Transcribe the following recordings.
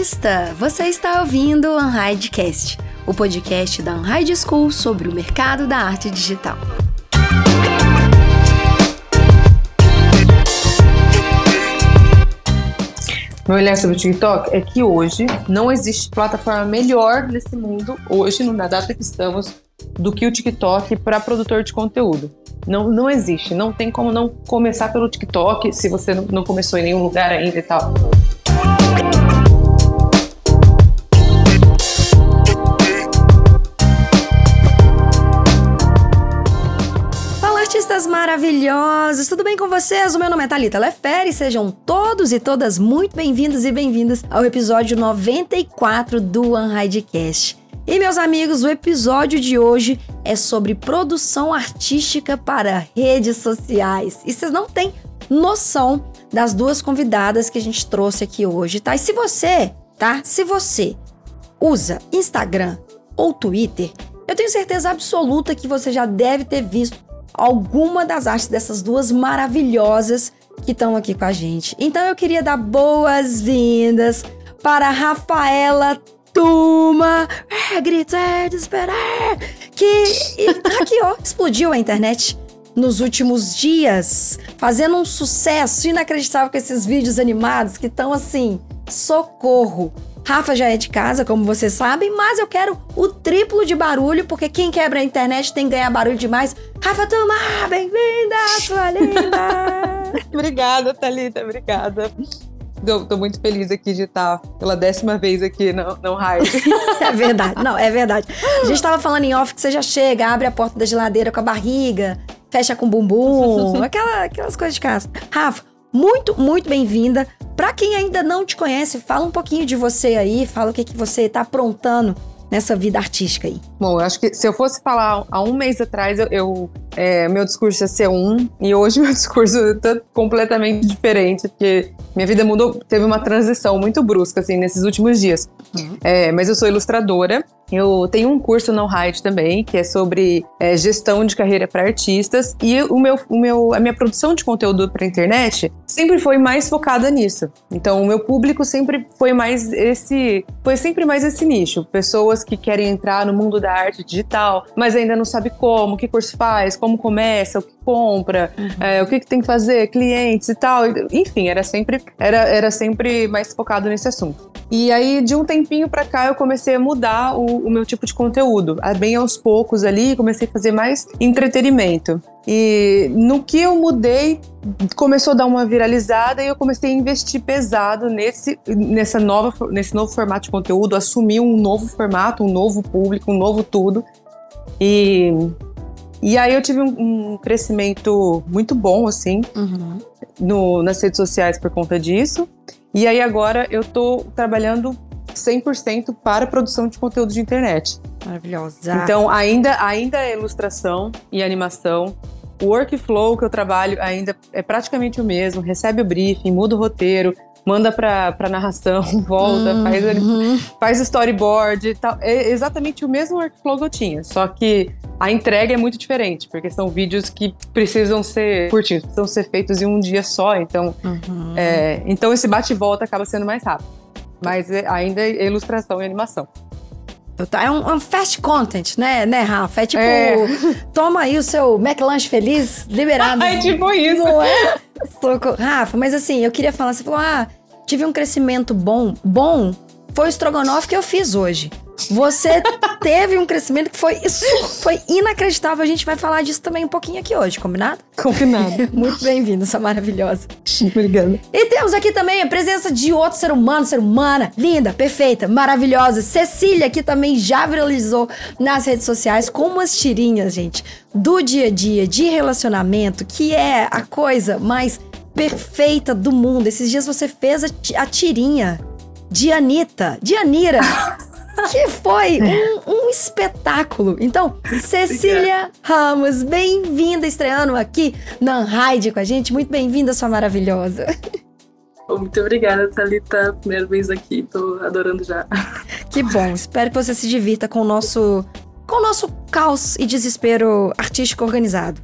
artista! Você está ouvindo o Unhidecast, o podcast da Unhide School sobre o mercado da arte digital. Meu olhar sobre o TikTok é que hoje não existe plataforma melhor nesse mundo, hoje, na data que estamos, do que o TikTok para produtor de conteúdo. Não, não existe, não tem como não começar pelo TikTok se você não começou em nenhum lugar ainda e tal. Maravilhosos! Tudo bem com vocês? O meu nome é Thalita Lefere, sejam todos e todas muito bem-vindos e bem-vindas ao episódio 94 do Unhidecast. E meus amigos, o episódio de hoje é sobre produção artística para redes sociais. E vocês não têm noção das duas convidadas que a gente trouxe aqui hoje, tá? E se você, tá? Se você usa Instagram ou Twitter, eu tenho certeza absoluta que você já deve ter visto alguma das artes dessas duas maravilhosas que estão aqui com a gente. Então eu queria dar boas-vindas para a Rafaela Tuma, é, gritar, desesperar, que hackeou, explodiu a internet nos últimos dias, fazendo um sucesso inacreditável com esses vídeos animados que estão assim, socorro. Rafa já é de casa, como vocês sabem, mas eu quero o triplo de barulho, porque quem quebra a internet tem que ganhar barulho demais. Rafa Tuma, bem-vinda, sua linda! obrigada, Thalita, obrigada. Tô, tô, muito feliz aqui de estar pela décima vez aqui no, no Hype. é verdade, não, é verdade. A gente tava falando em off que você já chega, abre a porta da geladeira com a barriga, fecha com o bumbum, aquela, aquelas coisas de casa. Rafa, muito, muito bem-vinda. Para quem ainda não te conhece, fala um pouquinho de você aí, fala o que, que você está aprontando nessa vida artística aí. Bom, eu acho que se eu fosse falar há um mês atrás, eu, eu é, meu discurso ia ser um, e hoje meu discurso está completamente diferente, porque minha vida mudou, teve uma transição muito brusca, assim, nesses últimos dias. Uhum. É, mas eu sou ilustradora, eu tenho um curso no Height também, que é sobre é, gestão de carreira para artistas, e o meu, o meu, a minha produção de conteúdo para internet sempre foi mais focada nisso. Então, o meu público sempre foi mais esse, foi sempre mais esse nicho, pessoas que querem entrar no mundo da arte digital, mas ainda não sabe como, que curso faz, como começa, o que compra, uhum. é, o que, que, tem que fazer, clientes e tal. Enfim, era sempre, era, era sempre mais focado nesse assunto. E aí, de um tempinho para cá, eu comecei a mudar o, o, meu tipo de conteúdo. Bem aos poucos ali, comecei a fazer mais entretenimento. E no que eu mudei, começou a dar uma viralizada e eu comecei a investir pesado nesse, nessa nova, nesse novo formato de conteúdo, assumir um novo formato, um novo público, um novo tudo. E e aí eu tive um, um crescimento muito bom, assim, uhum. no, nas redes sociais por conta disso. E aí agora eu tô trabalhando 100% para produção de conteúdo de internet. Maravilhosa. Então ainda, ainda é ilustração e animação. O workflow que eu trabalho ainda é praticamente o mesmo. Recebe o briefing, muda o roteiro, manda pra narração, volta, uhum. faz, faz storyboard tal. É exatamente o mesmo workflow que eu tinha, só que a entrega é muito diferente, porque são vídeos que precisam ser curtinhos, precisam ser feitos em um dia só, então, uhum. é, então esse bate volta acaba sendo mais rápido. Mas é, ainda é ilustração e animação. É um, um, fast content, né, né, Rafa? É tipo, é. toma aí o seu McLanche feliz, liberado. É tipo isso. Não é? Rafa, mas assim, eu queria falar, você falou, ah, tive um crescimento bom. Bom foi o estrogonofe que eu fiz hoje. Você teve um crescimento que foi isso foi inacreditável. A gente vai falar disso também um pouquinho aqui hoje, combinado? Combinado. Muito bem-vindo, essa maravilhosa. Obrigada. E temos aqui também a presença de outro ser humano, ser humana, linda, perfeita, maravilhosa. Cecília, que também já viralizou nas redes sociais com umas tirinhas, gente, do dia a dia, de relacionamento, que é a coisa mais perfeita do mundo. Esses dias você fez a, a tirinha de Anitta, de Anira. que foi um, um, espetáculo. Então, Cecília Ramos, bem-vinda estreando aqui na Unhide com a gente. Muito bem-vinda, sua maravilhosa. Muito obrigada, Thalita. Primeira vez aqui, tô adorando já. Que bom, espero que você se divirta com o nosso, com o nosso caos e desespero artístico organizado.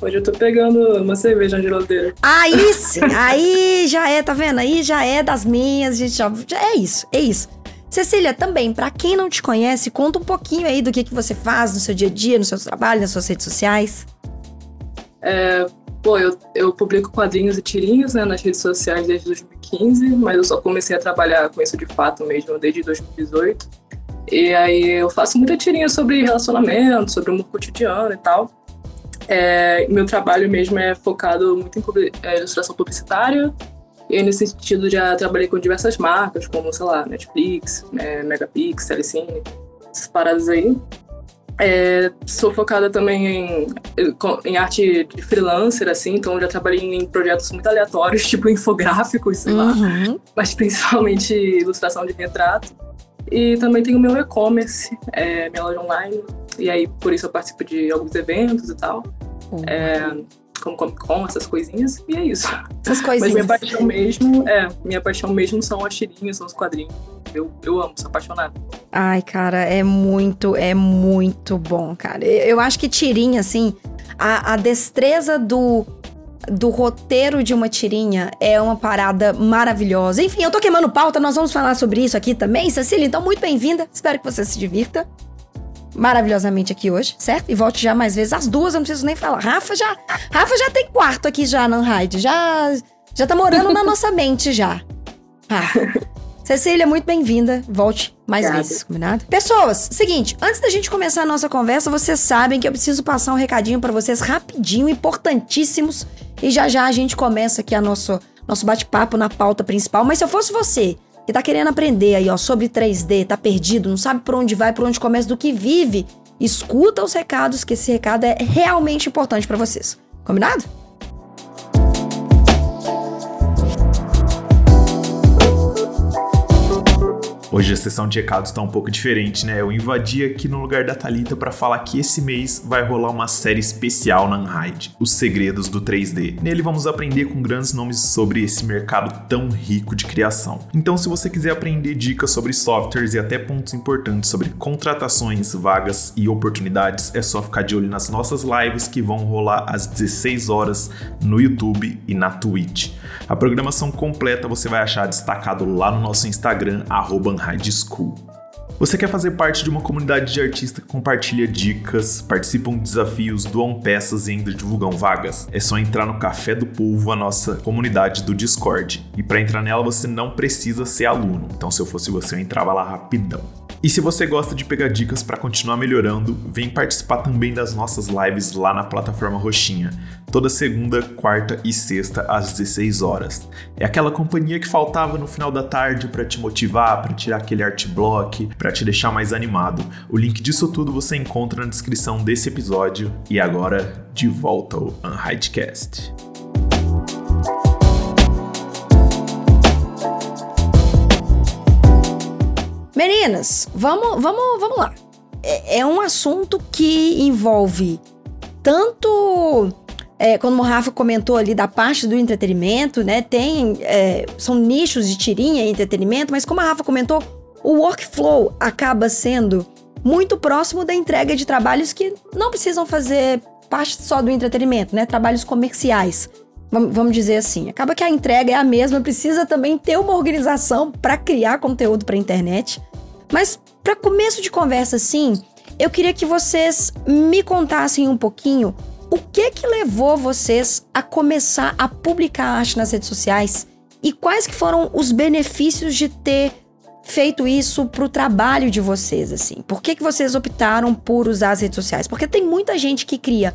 Hoje eu tô pegando uma cerveja na geladeira. Aí sim, aí já é, tá vendo? Aí já é das minhas, gente, já, já é isso, é isso. Cecília, também, para quem não te conhece, conta um pouquinho aí do que, que você faz no seu dia a dia, no seu trabalho, nas suas redes sociais. É, pô, eu, eu publico quadrinhos e tirinhos né, nas redes sociais desde 2015, mas eu só comecei a trabalhar com isso de fato mesmo desde 2018. E aí eu faço muita tirinha sobre relacionamento, sobre o meu cotidiano e tal. É, meu trabalho mesmo é focado muito em é, ilustração publicitária. E nesse sentido já trabalhei com diversas marcas, como, sei lá, Netflix, é, Megapix, Telecine, essas paradas aí. É, sou focada também em, em arte de freelancer, assim, então já trabalhei em projetos muito aleatórios, tipo infográficos, sei lá, Uhum. mas principalmente ilustração de retrato. E também tenho meu e-commerce, é, minha loja online, e aí por isso eu participo de alguns eventos e tal, é, como Comic Con, essas coisinhas, e é isso. Essas Mas minha coisinhas. paixão mesmo, é, minha paixão mesmo são as tirinhas, são os quadrinhos. Eu, eu amo, sou apaixonada. Ai, cara, é muito, é muito bom, cara. Eu eu acho que tirinha, assim, a, a destreza do, do roteiro de uma tirinha é uma parada maravilhosa. Enfim, eu tô queimando pauta, nós vamos falar sobre isso aqui também. Cecília, então, muito bem-vinda. Espero que você se divirta maravilhosamente aqui hoje, certo? E volte já mais vezes. As duas eu não preciso nem falar. Rafa já, Rafa já tem quarto aqui já na Hyde. Já, já tá morando na nossa mente já. Rafa. Cecília, muito bem-vinda. Volte mais Obrigada. vezes, combinado? Pessoas, seguinte, antes da gente começar a nossa conversa, vocês sabem que eu preciso passar um recadinho pra vocês rapidinho, importantíssimos. E já já a gente começa aqui a nosso, nosso bate-papo na pauta principal. Mas se eu fosse você, que tá querendo aprender aí, ó, sobre 3D, tá perdido, não sabe por onde vai, por onde começa, do que vive, escuta os recados, que esse recado é realmente importante pra vocês. Combinado? Hoje a sessão de recados tá um pouco diferente, né? Eu invadi aqui no lugar da Thalita para falar que esse mês vai rolar uma série especial na Unhide, Os Segredos do 3D. Nele vamos aprender com grandes nomes sobre esse mercado tão rico de criação. Então, se você quiser aprender dicas sobre softwares e até pontos importantes sobre contratações, vagas e oportunidades, é só ficar de olho nas nossas lives que vão rolar às 16 horas no YouTube e na Twitch. A programação completa você vai achar destacado lá no nosso Instagram, arroba Unhide School. Você quer fazer parte de uma comunidade de artistas que compartilha dicas, participam de desafios, doam peças e ainda divulgam vagas? É só entrar no Café do Povo, a nossa comunidade do Discord. E para entrar nela você não precisa ser aluno, então se eu fosse você eu entrava lá rapidão. E se você gosta de pegar dicas para continuar melhorando, vem participar também das nossas lives lá na plataforma Roxinha, toda segunda, quarta e sexta às 16 horas. É aquela companhia que faltava no final da tarde para te motivar, para tirar aquele art block, para te deixar mais animado. O link disso tudo você encontra na descrição desse episódio. E agora, de volta ao Unhidecast. Meninas, vamos, vamos, vamos lá. É, é um assunto que envolve tanto, é, como o Rafa comentou ali, da parte do entretenimento, né? Tem, é, são nichos de tirinha e entretenimento, mas como a Rafa comentou, o workflow acaba sendo muito próximo da entrega de trabalhos que não precisam fazer parte só do entretenimento, né? Trabalhos comerciais. Vam- Vamos dizer assim, acaba que a entrega é a mesma, precisa também ter uma organização para criar conteúdo para internet. Mas para começo de conversa assim, eu queria que vocês me contassem um pouquinho o que que levou vocês a começar a publicar arte nas redes sociais e quais que foram os benefícios de ter feito isso pro trabalho de vocês assim. Por que que vocês optaram por usar as redes sociais? Porque tem muita gente que cria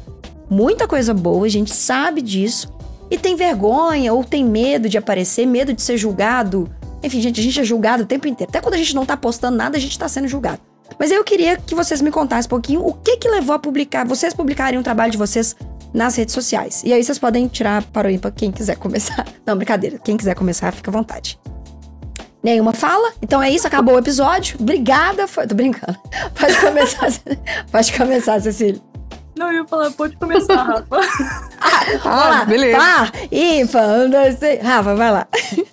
muita coisa boa, a gente sabe disso, e tem vergonha ou tem medo de aparecer, medo de ser julgado. Enfim, gente, a gente é julgado o tempo inteiro. Até quando a gente não tá postando nada, a gente tá sendo julgado. Mas eu queria que vocês me contassem um pouquinho o que que levou a publicar, vocês publicarem o trabalho de vocês nas redes sociais. E aí vocês podem tirar para o ímpar quem quiser começar. Não, brincadeira. Quem quiser começar, fica à vontade. Nenhuma fala? Então é isso, acabou o episódio. Obrigada. Foi... Tô brincando. Pode começar, Pode começar, Cecília. Não, eu ia falar, pode começar, Rafa. Vamos Ah, lá. beleza. Par, ímpar, um, dois, três. Rafa, vai lá.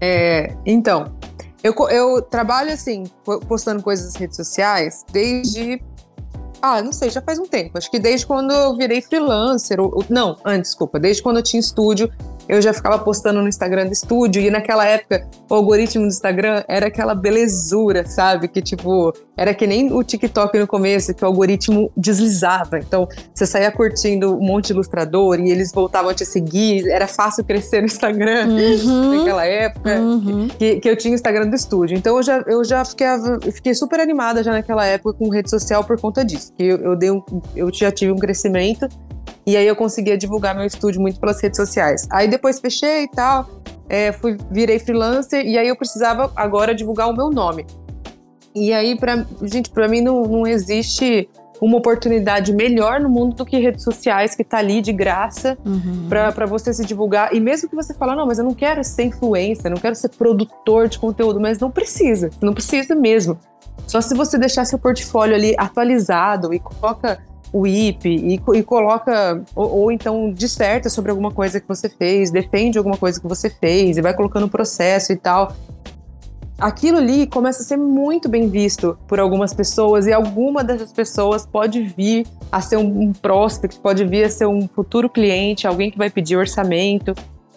É, então, eu, eu trabalho assim, po- postando coisas nas redes sociais desde Ah, não sei, já faz um tempo. Acho que desde quando eu virei freelancer. Ou, não, antes, desculpa. Desde quando eu tinha estúdio, eu já ficava postando no Instagram do estúdio. E naquela época, o algoritmo do Instagram era aquela belezura, sabe? Que tipo, era que nem o TikTok no começo, que o algoritmo deslizava. Então, você saía curtindo um monte de ilustrador e eles voltavam a te seguir. Era fácil crescer no Instagram uhum. naquela época. Uhum. Que, que eu tinha o Instagram do estúdio. Então, eu já, eu já fiquei, eu fiquei super animada já naquela época com rede social por conta disso. Que eu, eu, dei um, eu já tive um crescimento e aí eu conseguia divulgar meu estúdio muito pelas redes sociais. Aí depois fechei e tal, é, fui, virei freelancer e aí eu precisava agora divulgar o meu nome. E aí, pra, gente, para mim não, não existe uma oportunidade melhor no mundo do que redes sociais, que tá ali de graça uhum. para você se divulgar. E mesmo que você fala, não, mas eu não quero ser influencer, não quero ser produtor de conteúdo, mas não precisa, não precisa mesmo. Só se você deixar seu portfólio ali atualizado e coloca o IP e, e coloca, ou, ou, então disserta sobre alguma coisa que você fez, defende alguma coisa que você fez e vai colocando o processo e tal. Aquilo ali começa a ser muito bem visto por algumas pessoas e alguma dessas pessoas pode vir a ser um, um prospect, pode vir a ser um futuro cliente, alguém que vai pedir orçamento.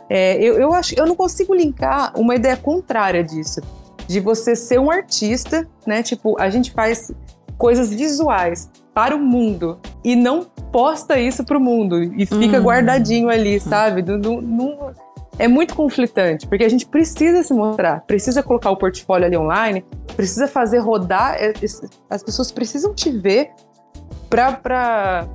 É, eu, eu acho, eu não consigo linkar uma ideia contrária disso de você ser um artista, né? Tipo, a gente faz coisas visuais para o mundo e não posta isso para o mundo e fica hum. guardadinho ali, sabe? Não, não, é muito conflitante, porque a gente precisa se mostrar, precisa colocar o portfólio ali online, precisa fazer rodar, é, as pessoas precisam te ver para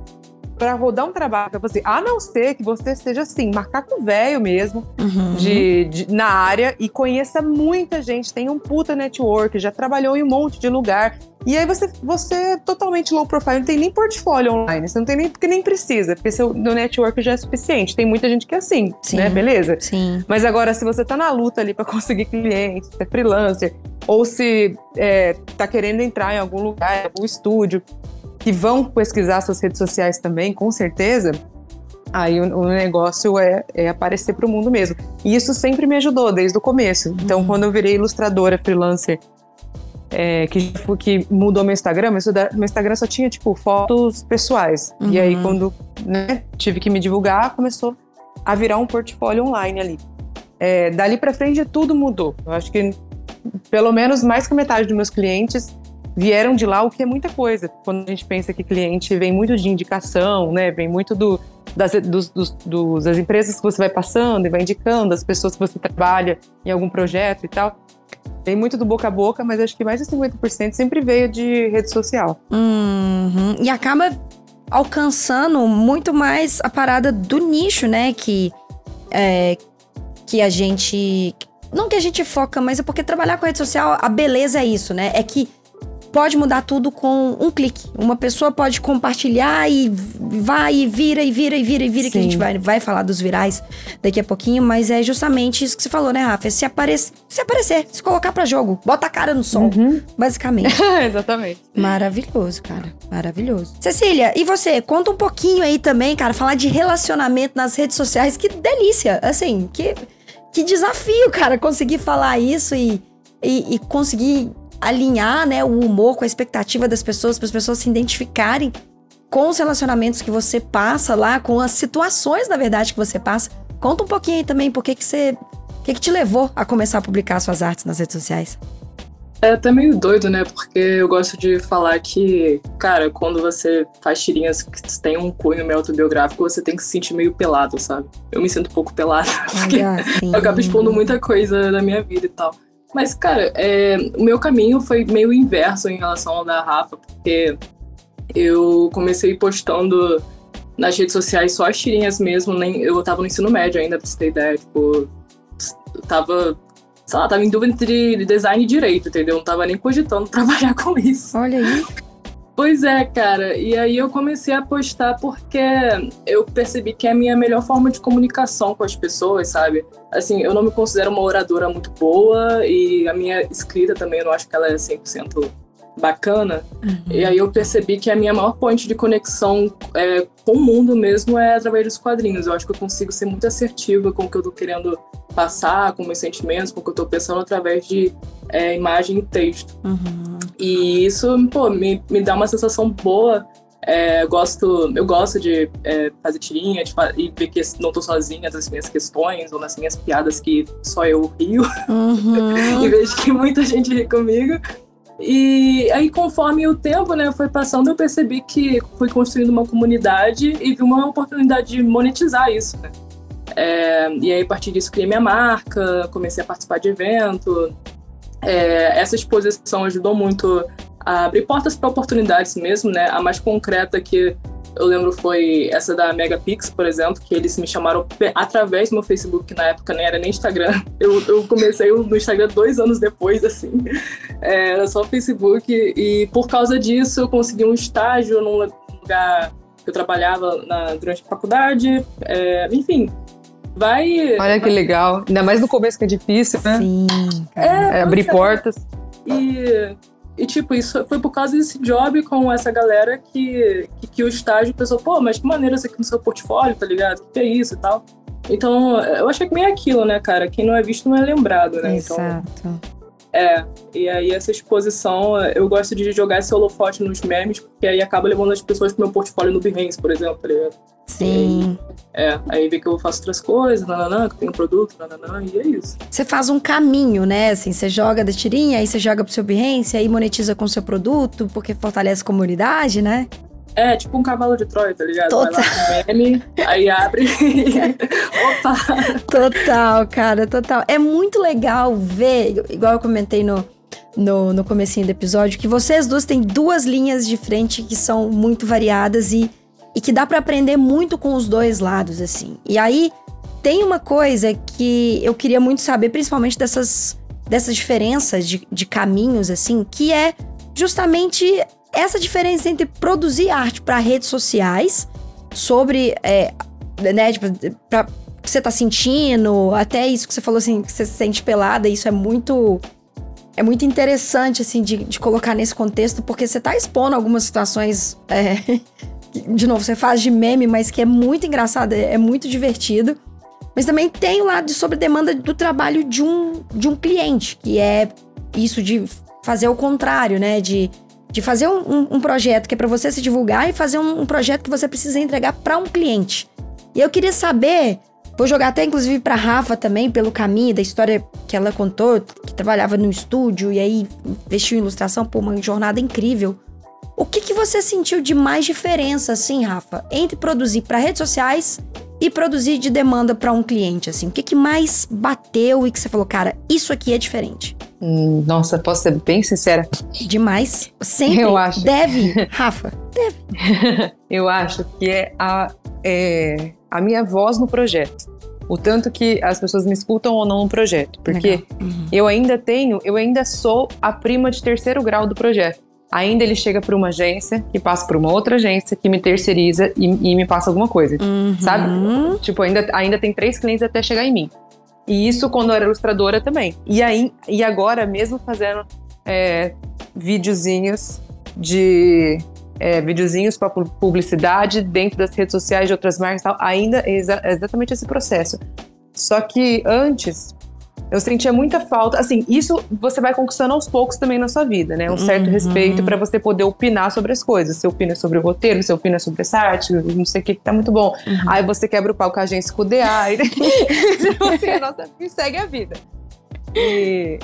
para rodar um trabalho pra você, a não ser que você seja assim, macaco velho mesmo, uhum. de, de, na área e conheça muita gente, tem um puta network, já trabalhou em um monte de lugar. E aí você, você é totalmente low profile, não tem nem portfólio online, você não tem nem, porque nem precisa, porque seu network já é suficiente. Tem muita gente que é assim, Sim. né? Beleza? Sim. Mas agora, se você tá na luta ali para conseguir clientes, se é freelancer, ou se é, tá querendo entrar em algum lugar, algum estúdio, que vão pesquisar suas redes sociais também, com certeza, aí o, o negócio é, é aparecer para o mundo mesmo. E isso sempre me ajudou desde o começo. Então, uhum. quando eu virei ilustradora, freelancer, é, que, que mudou meu Instagram, meu Instagram só tinha, tipo, fotos pessoais. Uhum. E aí, uhum. quando né, tive que me divulgar, começou a virar um portfólio online ali. É, dali para frente, tudo mudou. Eu acho que, pelo menos, mais que metade dos meus clientes vieram de lá, o que é muita coisa. Quando a gente pensa que cliente vem muito de indicação, né? Vem muito do, das, dos, dos, das empresas que você vai passando e vai indicando, as pessoas que você trabalha em algum projeto e tal. Tem muito do boca a boca, mas acho que mais de 50% sempre veio de rede social. Uhum. E acaba alcançando muito mais a parada do nicho, né? Que, é, que a gente. Não que a gente foca, mas é porque trabalhar com rede social, a beleza é isso, né? É que pode mudar tudo com um clique. Uma pessoa pode compartilhar e vai e vira e vira e vira e vira, Sim. que a gente vai, vai falar dos virais daqui a pouquinho, mas é justamente isso que você falou, né, Rafa? Se, aparecer, se aparecer, se colocar para jogo, bota a cara no sol, uhum. basicamente. Exatamente. Maravilhoso, cara. Maravilhoso. Cecília, e você? Conta um pouquinho aí também, cara, falar de relacionamento nas redes sociais. Que delícia! Assim, que, que desafio, cara, conseguir falar isso e, e, e conseguir alinhar né, o humor com a expectativa das pessoas, para as pessoas se identificarem com os relacionamentos que você passa lá, com as situações, na verdade, que você passa. Conta um pouquinho aí também, por que, que você. O que, que te levou a começar a publicar suas artes nas redes sociais? É até meio doido, né? Porque eu gosto de falar que, cara, quando você faz tirinhas que tem um cunho meio autobiográfico, você tem que se sentir meio pelado, sabe? Eu me sinto um pouco pelada, porque eu acabo expondo muita coisa da minha vida e tal. Mas, cara, é, o meu caminho foi meio inverso em relação ao da Rafa, porque eu comecei postando nas redes sociais só as tirinhas mesmo, nem, eu tava no ensino médio ainda, pra você ter ideia, tipo, tava, sei lá, tava em dúvida entre design e direito, entendeu? Não tava nem cogitando trabalhar com isso. Olha aí. Pois é, cara. E aí eu comecei a postar porque eu percebi que é a minha melhor forma de comunicação com as pessoas, sabe? Assim, eu não me considero uma oradora muito boa e a minha escrita também eu não acho que ela é 100% bacana. Uhum. E aí eu percebi que a minha maior ponte de conexão é, com o mundo mesmo é através dos quadrinhos. Eu acho que eu consigo ser muito assertiva com o que eu tô querendo passar, com meus sentimentos, com o que eu tô pensando através de é, imagem e texto. Uhum. E isso, pô, me, me dá uma sensação boa é, eu gosto, eu gosto de é, fazer tirinha de, e ver que não tô sozinha nas minhas questões ou nas minhas piadas que só eu rio. Uhum. e vejo que muita gente ri comigo. E aí, conforme o tempo né, foi passando, eu percebi que fui construindo uma comunidade e vi uma oportunidade de monetizar isso. Né? É, e aí, a partir disso, criei minha marca, comecei a participar de evento. É, essa exposição ajudou muito a abrir portas para oportunidades mesmo, né? A mais concreta que eu lembro foi essa da Megapix, por exemplo, que eles me chamaram através do meu Facebook, que na época nem era nem Instagram. Eu, eu comecei no Instagram dois anos depois, assim. É, era só o Facebook. E por causa disso, eu consegui um estágio num lugar que eu trabalhava na, durante a faculdade. É, enfim, vai. Olha que legal. Ainda mais no começo que é difícil, né? Sim. É, é abrir portas. E e, tipo, isso foi por causa desse job com essa galera que, que, que o estágio pensou, pô, mas que maneira isso aqui no seu portfólio, tá ligado? Que é isso e tal. Então, eu acho que meio aquilo, né, cara? Quem não é visto não é lembrado, né? Então, Exato. Então, é, e aí essa exposição, eu gosto de jogar esse holofote nos memes, porque aí acaba levando as pessoas pro meu portfólio no Behance, por exemplo, tá ligado? Sim. é, aí vê que eu faço outras coisas, nananã, que eu tenho um produto, nananã, e é isso. Você faz um caminho, né? Assim, você joga da tirinha, aí você joga pro seu Behance, aí monetiza com o seu produto, porque fortalece a comunidade, né? É, tipo um cavalo de Troia, tá ligado? Total. Vai lá com meme, aí abre. Opa! Total, cara, total. É muito legal ver, igual eu comentei no, no, no comecinho do episódio, que vocês duas têm duas linhas de frente que são muito variadas e, e que dá para aprender muito com os dois lados, assim. E aí, tem uma coisa que eu queria muito saber, principalmente dessas, dessas diferenças de, de caminhos, assim, que é justamente essa diferença entre produzir arte para redes sociais, sobre, é, né, tipo, pra, que você tá sentindo, até isso que você falou assim, que você se sente pelada, isso é muito. É muito interessante, assim, de, de colocar nesse contexto, porque você tá expondo algumas situações. É, de novo, você faz de meme, mas que é muito engraçado, é, é muito divertido. Mas também tem o lado de sobre demanda do trabalho de um, de um cliente, que é isso de fazer o contrário, né? De de fazer um, um, um projeto que é para você se divulgar e fazer um, um projeto que você precisa entregar para um cliente. E eu queria saber, vou jogar até inclusive para Rafa também pelo caminho da história que ela contou, que trabalhava no estúdio e aí investiu em ilustração, por uma jornada incrível. O que, que você sentiu de mais diferença, assim, Rafa, entre produzir para redes sociais e produzir de demanda para um cliente, assim? O que, que mais bateu e que você falou, cara, isso aqui é diferente? Nossa, posso ser bem sincera? Demais. Sempre. Eu acho. Deve, Rafa. Deve. Eu acho que é a, é a minha voz no projeto. O tanto que as pessoas me escutam ou não no projeto. Porque uhum. eu ainda tenho, eu ainda sou a prima de terceiro grau do projeto. Ainda ele chega para uma agência, que passa para uma outra agência, que me terceiriza e, e me passa alguma coisa. Uhum. Sabe? Tipo, ainda, ainda tem três clientes até chegar em mim. E isso quando eu era ilustradora também. E, aí, e agora, mesmo fazendo é, videozinhos de. É, videozinhos para publicidade dentro das redes sociais de outras marcas e tal, ainda é exa exatamente esse processo. Só que antes, eu sentia muita falta. Assim, isso você vai conquistando aos poucos também na sua vida, né? Um certo uhum. respeito para você poder opinar sobre as coisas. Você opina sobre o roteiro, você opina sobre essa arte, não sei o que, que tá muito bom. Uhum. Aí você quebra o pau com a agência com o DA. E, então, assim, a nossa segue a vida. E,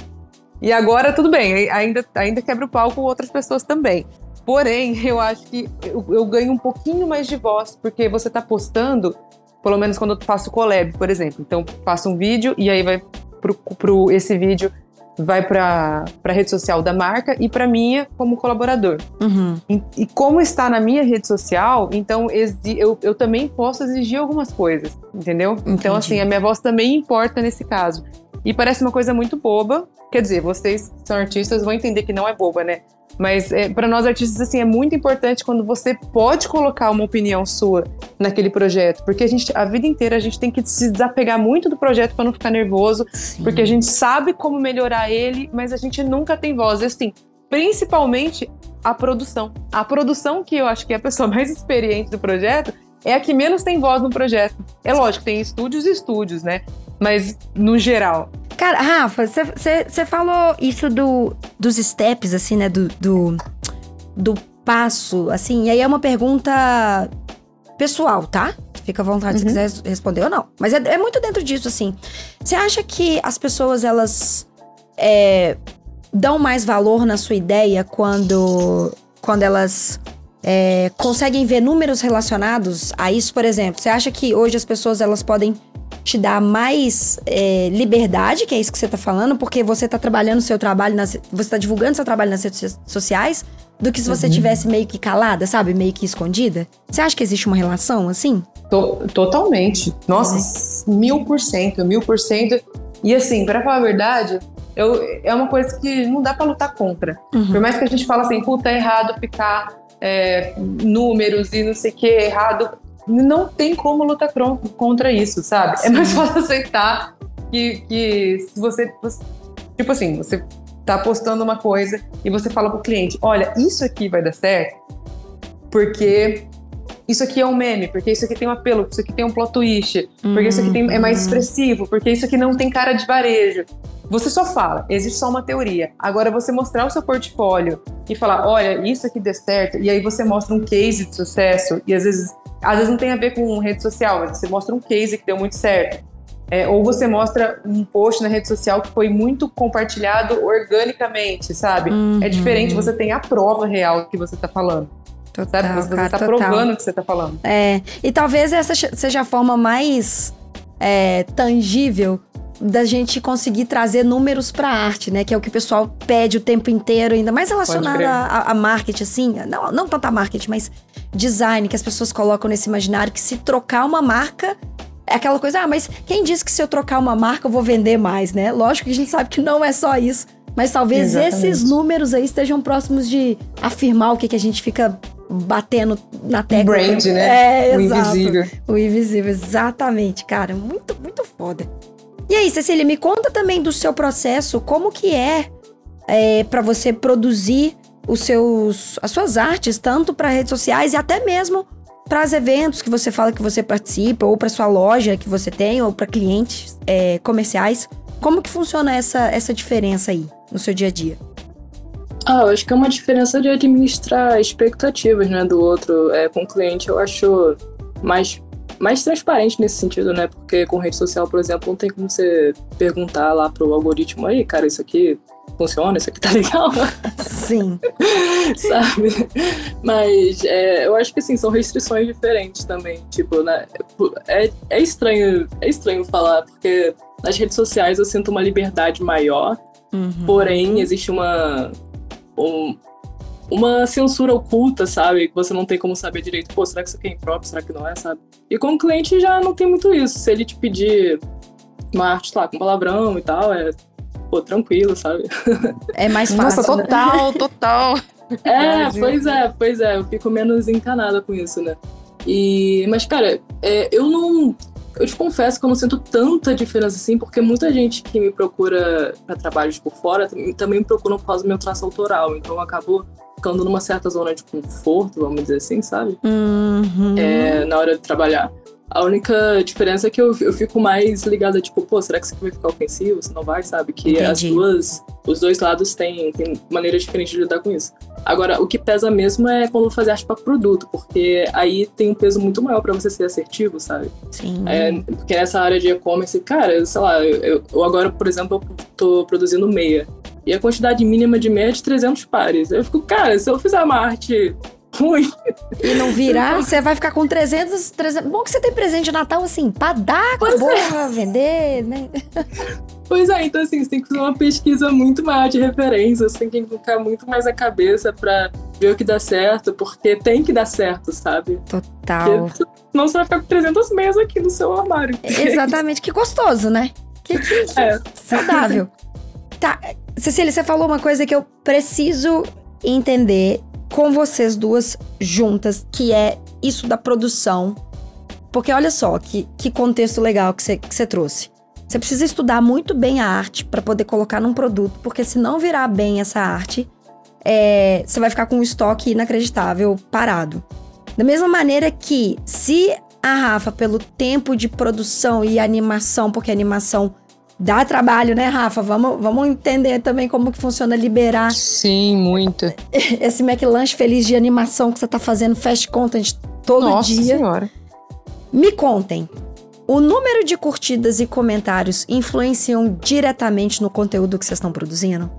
e agora, tudo bem, ainda, ainda quebra o pau com outras pessoas também. Porém, eu acho que eu, eu ganho um pouquinho mais de voz, porque você tá postando pelo menos quando eu faço collab, por exemplo. Então, faço um vídeo e aí vai pro, pro esse vídeo vai para a rede social da marca e para minha como colaborador. Uhum. E, e, como está na minha rede social, então eu, eu também posso exigir algumas coisas, entendeu? Entendi. Então, assim, a minha voz também importa nesse caso. E parece uma coisa muito boba, quer dizer, vocês são artistas, vão entender que não é boba, né? Mas é, para nós artistas, assim, é muito importante quando você pode colocar uma opinião sua naquele projeto. Porque a gente, a vida inteira, a gente tem que se desapegar muito do projeto para não ficar nervoso. Sim. Porque a gente sabe como melhorar ele, mas a gente nunca tem voz. Assim, principalmente a produção. A produção, que eu acho que é a pessoa mais experiente do projeto, é a que menos tem voz no projeto. É lógico, tem estúdios e estúdios, né? Mas no geral. Cara, Rafa, você falou isso do, dos steps, assim, né? Do, do, do passo, assim. E aí é uma pergunta pessoal, tá? Fica à vontade uhum. se quiser responder ou não. Mas é, é muito dentro disso, assim. Você acha que as pessoas, elas é, dão mais valor na sua ideia quando, quando elas é, conseguem ver números relacionados a isso? Por exemplo, você acha que hoje as pessoas, elas podem te dar mais é, liberdade, que é isso que você está falando, porque você está trabalhando o seu trabalho, nas, você está divulgando seu trabalho nas redes sociais, do que se você uhum. tivesse meio que calada, sabe? Meio que escondida? Você acha que existe uma relação assim? totalmente. Nossa, é. mil por cento, mil por cento. E assim, para falar a verdade, eu, é uma coisa que não dá para lutar contra. Uhum. Por mais que a gente fale assim, puta, é errado ficar é, números e não sei o que, é errado. Não tem como lutar contra isso, sabe? Sim. É mais fácil aceitar que, que se você, você. Tipo assim, você tá postando uma coisa e você fala pro cliente: olha, isso aqui vai dar certo porque isso aqui é um meme, porque isso aqui tem um apelo, isso aqui tem um plot twist, porque isso aqui tem, é mais uhum. expressivo, porque isso aqui não tem cara de varejo. Você só fala, existe só uma teoria. Agora, você mostrar o seu portfólio e falar, olha, isso aqui deu certo, e aí você mostra um case de sucesso, e às vezes, às vezes não tem a ver com rede social, mas você mostra um case que deu muito certo. É, ou você mostra um post na rede social que foi muito compartilhado organicamente, sabe? Uhum. É diferente, você tem a prova real do que você está falando. Total, sabe? Você está provando o que você está falando. É, e talvez essa seja a forma mais é, tangível da gente conseguir trazer números para a arte, né? Que é o que o pessoal pede o tempo inteiro, ainda mais relacionado a, a, marketing, assim. Não, não tanto a marketing, mas design, que as pessoas colocam nesse imaginário que se trocar uma marca. É aquela coisa, ah, mas quem disse que se eu trocar uma marca eu vou vender mais, né? Lógico que a gente sabe que não é só isso. Mas talvez Exatamente. esses números aí estejam próximos de afirmar o que, que a gente fica batendo na tecla. Brand, né? É, o exato. invisível. O invisível, exatamente, cara. Muito, muito foda. E aí, Cecília, me conta também do seu processo, como que é, é para você produzir os seus, as suas artes, tanto para redes sociais e até mesmo para os eventos que você fala que você participa, ou para sua loja que você tem, ou para clientes é, comerciais. Como que funciona essa, essa diferença aí no seu dia a dia? Ah, eu acho que é uma diferença de administrar expectativas, né, do outro. É, com o cliente eu acho mais mais transparente nesse sentido, né? Porque com rede social, por exemplo, não tem como você perguntar lá pro algoritmo aí, cara, isso aqui funciona, isso aqui tá legal. Sim. Sabe? Mas é, eu acho que assim, são restrições diferentes também. Tipo, né? É, é estranho, é estranho falar, porque nas redes sociais eu sinto uma liberdade maior, uhum. porém existe uma. Um, uma censura oculta, sabe? Que você não tem como saber direito, pô, será que isso aqui é impróprio, será que não é, sabe? E com o cliente já não tem muito isso. Se ele te pedir uma arte, lá, com palavrão e tal, é, pô, tranquilo, sabe? É mais fácil. Nossa, total, né? total. É, pois é, pois é, eu fico menos encanada com isso, né? E, mas, cara, é, eu não. Eu te confesso que eu não sinto tanta diferença assim, porque muita gente que me procura para trabalhos por fora também me procura por causa do meu traço autoral. Então eu acabo ficando numa certa zona de conforto, vamos dizer assim, sabe? Uhum. É, na hora de trabalhar. A única diferença é que eu, eu fico mais ligada, tipo, pô, será que isso aqui vai ficar ofensivo? Você não vai, sabe? Que Entendi. as duas, os dois lados têm, têm maneiras diferentes de lidar com isso. Agora, o que pesa mesmo é quando fazer arte para produto, porque aí tem um peso muito maior para você ser assertivo, sabe? Sim. É, porque nessa área de e-commerce, cara, sei lá, eu, eu agora, por exemplo, eu tô produzindo meia. E a quantidade mínima de meia é de 300 pares. Eu fico, cara, se eu fizer uma arte ruim. E não virar, você vai ficar com 300, 300. Bom que você tem presente de Natal assim, pra dar, pois é. vender, né? Pois é, então assim, você tem que fazer uma pesquisa muito maior de referência, você tem que colocar muito mais a cabeça pra ver o que dá certo, porque tem que dar certo, sabe? Total. Porque, senão você vai ficar com 300 meias aqui no seu armário. Exatamente, que gostoso, né? Que, que, que é. saudável. Tá, Cecília, você falou uma coisa que eu preciso entender com vocês duas juntas, que é isso da produção. Porque olha só que, que contexto legal que você, trouxe. Você precisa estudar muito bem a arte para poder colocar num produto, porque se não virar bem essa arte, é, você vai ficar com um estoque inacreditável parado. Da mesma maneira que, se a Rafa, pelo tempo de produção e animação, porque animação dá trabalho, né, Rafa? Vamos, vamos entender também como que funciona liberar. Sim, muito. Esse McLanche feliz de animação que você tá fazendo fast content todo Nossa dia. Senhora. Me contem. O número de curtidas e comentários influenciam diretamente no conteúdo que vocês estão produzindo?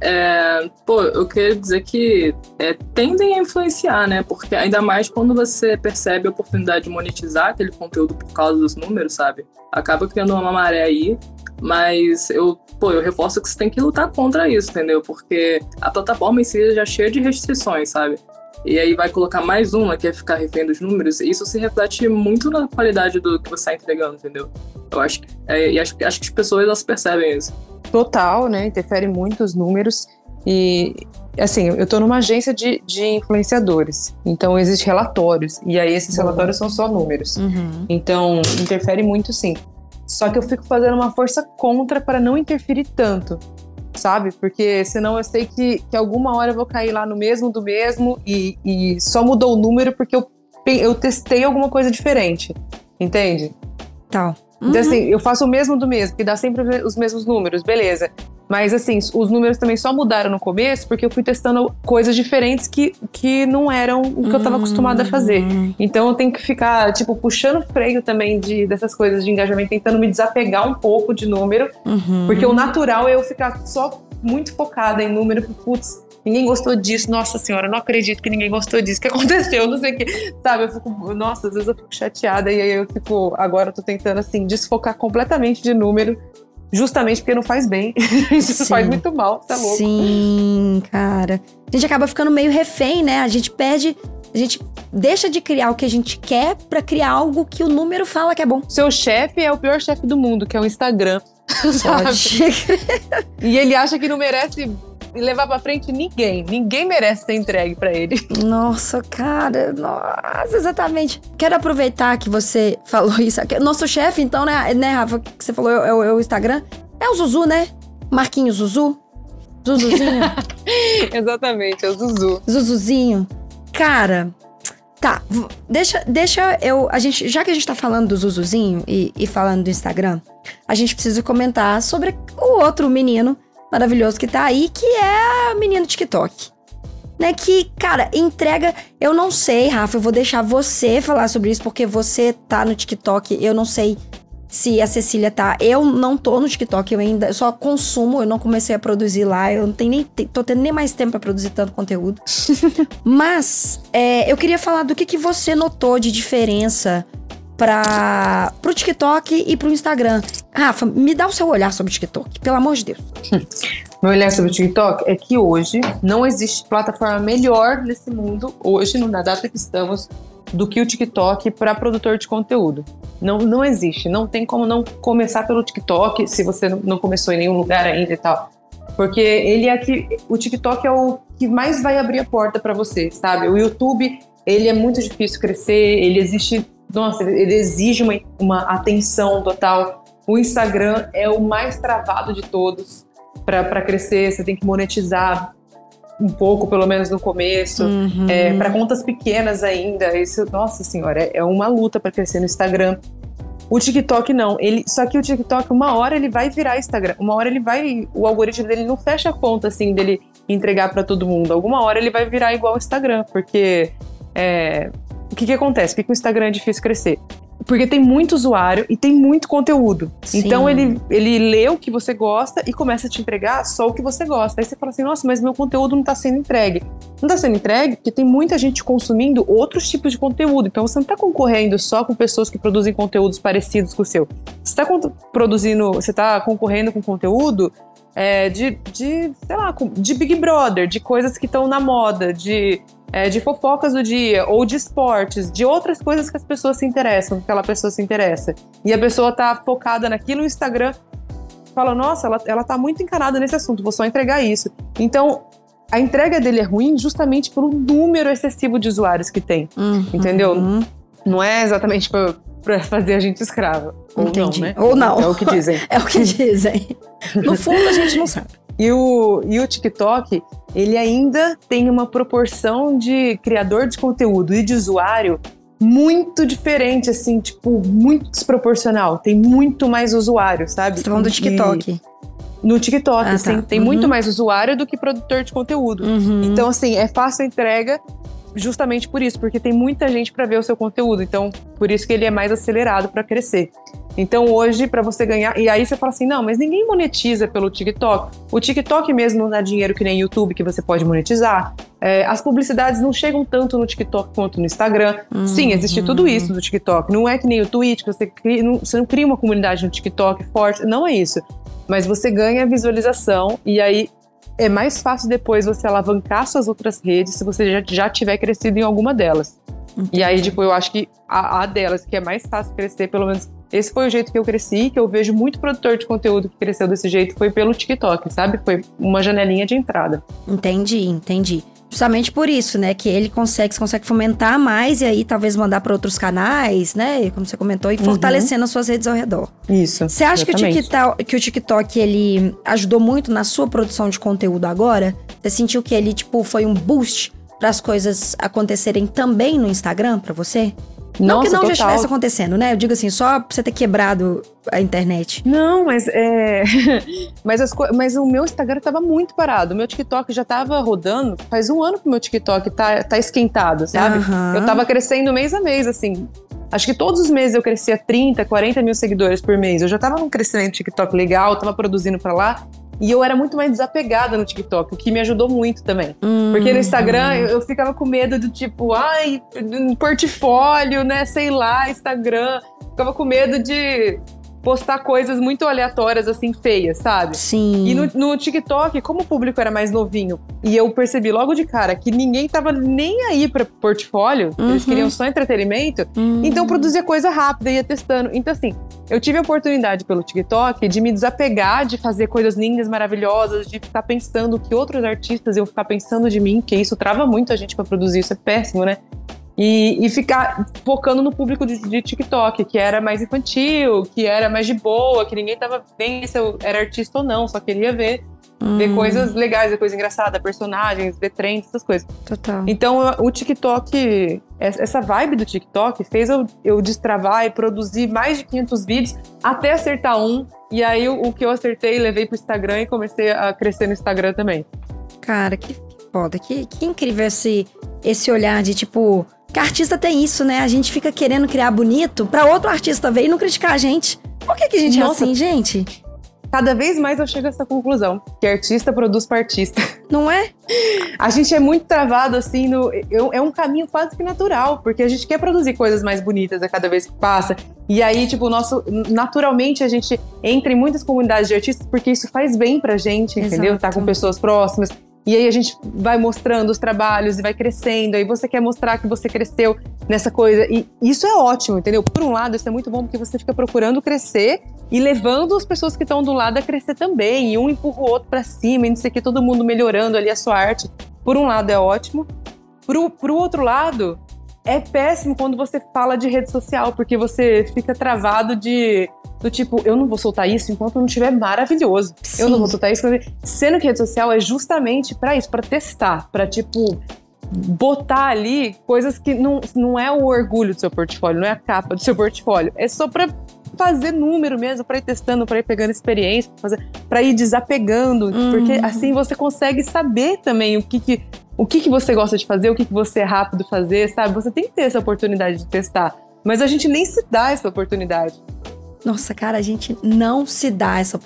É, pô, eu queria dizer que é, tendem a influenciar, né? Porque ainda mais quando você percebe a oportunidade de monetizar aquele conteúdo por causa dos números, sabe? Acaba criando uma maré aí, mas eu, pô, eu reforço que você tem que lutar contra isso, entendeu? Porque a plataforma em si já é cheia de restrições, sabe? E aí vai colocar mais uma que é ficar refém dos números, e isso se reflete muito na qualidade do que você está entregando, entendeu? Eu acho, é, e acho, acho que as pessoas elas percebem isso total, né? Interfere muito os números. E, assim, eu estou numa agência de, de influenciadores, então existem relatórios, e aí esses relatórios são só números. Uhum. Então, interfere muito sim. Só que eu fico fazendo uma força contra para não interferir tanto, sabe? Porque senão eu sei que, que alguma hora eu vou cair lá no mesmo do mesmo e, e só mudou o número porque eu, eu testei alguma coisa diferente, entende? Tal. Então, uhum. assim, eu faço o mesmo do mesmo, que dá sempre os mesmos números, beleza. Mas, assim, os números também só mudaram no começo porque eu fui testando coisas diferentes que, que não eram o que eu estava acostumada a fazer. Uhum. Então, eu tenho que ficar, tipo, puxando freio também de, dessas coisas de engajamento, tentando me desapegar um pouco de número. Uhum. Porque o natural é eu ficar só muito focada em número. Putz, ninguém gostou disso, nossa senhora, não acredito que ninguém gostou disso, o que aconteceu, não sei o que, sabe, eu fico, nossa, às vezes eu fico chateada e aí eu fico, agora eu tô tentando, assim, desfocar completamente de número, justamente porque não faz bem, isso Sim. faz muito mal, tá louco. Sim, cara. A gente acaba ficando meio refém, né? A gente perde, a gente deixa de criar o que a gente quer pra criar algo que o número fala que é bom. Seu chefe é o pior chefe do mundo, que é o Instagram, sabe? E ele acha que não merece levar pra frente ninguém, ninguém merece ser entregue pra ele. Nossa, cara, nossa, exatamente. Quero aproveitar que você falou isso. Nosso chefe, então, né, né, Rafa, que você falou, é o, é o Instagram, é o Zuzu, né? Marquinhos Zuzu. Zuzuzinho. Exatamente, é o Zuzu. Zuzuzinho. Cara, tá, deixa, deixa eu. A gente, já que a gente tá falando do Zuzuzinho e, e falando do Instagram, a gente precisa comentar sobre o outro menino maravilhoso que tá aí, que é o menino TikTok. Né, que, cara, entrega. Eu não sei, Rafa, eu vou deixar você falar sobre isso, porque você tá no TikTok. Eu não sei se a Cecília tá. Eu não tô no TikTok, eu ainda eu só consumo, eu não comecei a produzir lá, eu não tenho nem. tô tendo nem mais tempo pra produzir tanto conteúdo. Mas é, eu queria falar do que, que você notou de diferença para pro TikTok e pro Instagram. Rafa, me dá o seu olhar sobre o TikTok, pelo amor de Deus. Meu olhar sobre o TikTok é que hoje não existe plataforma melhor nesse mundo, hoje, na data que estamos, do que o TikTok para produtor de conteúdo. Não, não existe. Não tem como não começar pelo TikTok se você não- começou em nenhum lugar ainda e tal. Porque ele é que. O TikTok é o que mais vai abrir a porta para você, sabe? O YouTube, ele é muito difícil crescer, ele existe. Nossa, ele exige uma, uma atenção total. O Instagram é o mais travado de todos para crescer. Você tem que monetizar um pouco, pelo menos no começo. Uhum. É, para contas pequenas ainda, isso, nossa senhora, é, é uma luta para crescer no Instagram. O TikTok não, ele, só que o TikTok uma hora ele vai virar Instagram, uma hora ele vai, o algoritmo dele não fecha a conta assim dele entregar para todo mundo. Alguma hora ele vai virar igual o Instagram, porque é, o que que acontece? Por que, o Instagram é difícil crescer? Porque tem muito usuário e tem muito conteúdo. Sim. Então ele, ele lê o que você gosta e começa a te entregar só o que você gosta. Aí você fala assim, nossa, mas meu conteúdo não está sendo entregue. Não está sendo entregue porque tem muita gente consumindo outros tipos de conteúdo. Então você não está concorrendo só com pessoas que produzem conteúdos parecidos com o seu. Você está produzindo, você está concorrendo com conteúdo é, de, de, sei lá, de Big Brother, de coisas que estão na moda, de é, de fofocas do dia, ou de esportes, de outras coisas que as pessoas se interessam, que aquela pessoa se interessa. E a pessoa tá focada naquilo, o Instagram fala, nossa, ela, ela tá muito encanada nesse assunto, vou só entregar isso. Então, a entrega dele é ruim justamente pelo número excessivo de usuários que tem. Uhum. Entendeu? Não é exatamente pra, pra fazer a gente escrava. Ou Entendi. não, né? Ou não. É o que dizem. É o que dizem. No fundo, a gente não sabe. E o, e o TikTok, ele ainda tem uma proporção de criador de conteúdo e de usuário muito diferente, assim, tipo, muito desproporcional. Tem muito mais usuário, sabe? Você tá falando do TikTok. No TikTok, Ah, tá. assim, tem Uhum. muito mais usuário do que produtor de conteúdo. Uhum. Então, assim, é fácil a entrega justamente por isso, porque tem muita gente para ver o seu conteúdo. Então, por isso que ele é mais acelerado para crescer. Então, hoje, para você ganhar. E aí você fala assim: não, mas ninguém monetiza pelo TikTok. O TikTok mesmo não dá dinheiro que nem YouTube, que você pode monetizar. É, as publicidades não chegam tanto no TikTok quanto no Instagram. Sim, existe tudo isso no TikTok. Não é que nem o Twitch, que você, cria, não, você não cria uma comunidade no TikTok forte. Não é isso. Mas você ganha visualização e aí é mais fácil depois você alavancar suas outras redes se você já, já tiver crescido em alguma delas. E aí, tipo, eu acho que a, a delas, que é mais fácil crescer, pelo menos esse foi o jeito que eu cresci, que eu vejo muito produtor de conteúdo que cresceu desse jeito, foi pelo TikTok, sabe? Foi uma janelinha de entrada. Entendi, entendi. Justamente por isso, né? Que ele consegue, consegue fomentar mais e aí talvez mandar para outros canais, né? Como você comentou, e fortalecendo as suas redes ao redor. Isso. Você acha que o. TikTok, que o TikTok ele ajudou muito na sua produção de conteúdo agora? Você sentiu que ele tipo foi um boost para as coisas acontecerem também no Instagram para você? Não Nossa, que não já total. estivesse acontecendo, né? Eu digo assim, só pra você ter quebrado a internet. Não, mas é. mas, as co- mas o meu Instagram tava muito parado. O meu TikTok já tava rodando. Faz um ano que o meu TikTok tá, tá esquentado, sabe? Aham. Eu tava crescendo mês a mês, assim. Acho que todos os meses eu crescia 30, 40 mil seguidores por mês. Eu já tava num crescimento TikTok legal, tava produzindo pra lá. E eu era muito mais desapegada no TikTok, o que me ajudou muito também. Porque no Instagram eu, eu ficava com medo do tipo, ai, portfólio, né? Sei lá, Instagram. Ficava com medo de postar coisas muito aleatórias, assim, feias, sabe? Sim. E no, no TikTok, como o público era mais novinho, e eu percebi logo de cara que ninguém tava nem aí pra portfólio, eles Uhum. queriam só entretenimento, Hum. então produzia coisa rápida, ia testando. Então, assim, eu tive a oportunidade pelo TikTok de me desapegar de fazer coisas lindas, maravilhosas, de ficar pensando que outros artistas iam ficar pensando de mim, que isso trava muito a gente pra produzir, isso é péssimo, né? E, e ficar focando no público de, de TikTok, que era mais infantil, que era mais de boa, que ninguém tava vendo se eu era artista ou não, só queria ver, ver Hum, coisas legais, ver coisa engraçada, personagens, ver trends, essas coisas. Total. Então, o TikTok, essa vibe do TikTok fez eu, eu destravar e produzir mais de 500 vídeos até acertar um. E aí, o, o que eu acertei, levei pro Instagram e comecei a crescer no Instagram também. Cara, que foda. Que, que incrível esse, esse olhar de tipo. Que artista tem isso, né? A gente fica querendo criar bonito pra outro artista ver e não criticar a gente. Por que, que a gente é Nossa. assim, gente? Cada vez mais eu chego a essa conclusão: que artista produz para artista. Não é? A gente é muito travado, assim, no, eu- é um caminho quase que natural, porque a gente quer produzir coisas mais bonitas a cada vez que passa. E aí, tipo, nosso, naturalmente a gente entra em muitas comunidades de artistas porque isso faz bem pra gente, entendeu? Tá Exato. com pessoas próximas. E aí a gente vai mostrando os trabalhos e vai crescendo. Aí você quer mostrar que você cresceu nessa coisa. E isso é ótimo, entendeu? Por um lado, isso é muito bom porque você fica procurando crescer e levando as pessoas que estão do lado a crescer também. E um empurra o outro pra cima, e não sei o que, todo mundo melhorando ali a sua arte. Por um lado é ótimo. Pro, pro outro lado, é péssimo quando você fala de rede social, porque você fica travado de. Do tipo, eu não vou soltar isso enquanto não estiver maravilhoso. Eu não Sim. vou soltar isso. Sendo que rede social é justamente pra isso, pra testar, pra tipo botar ali coisas que não, não é o orgulho do seu portfólio, não é a capa do seu portfólio, é só pra fazer número mesmo, pra ir testando, pra ir pegando experiência, para ir desapegando, porque assim você consegue saber também o que que o que que você gosta de fazer, o que que você é rápido fazer, sabe? Você tem que ter essa oportunidade de testar, mas a gente nem se dá essa oportunidade. Nossa, cara, a gente não se dá essa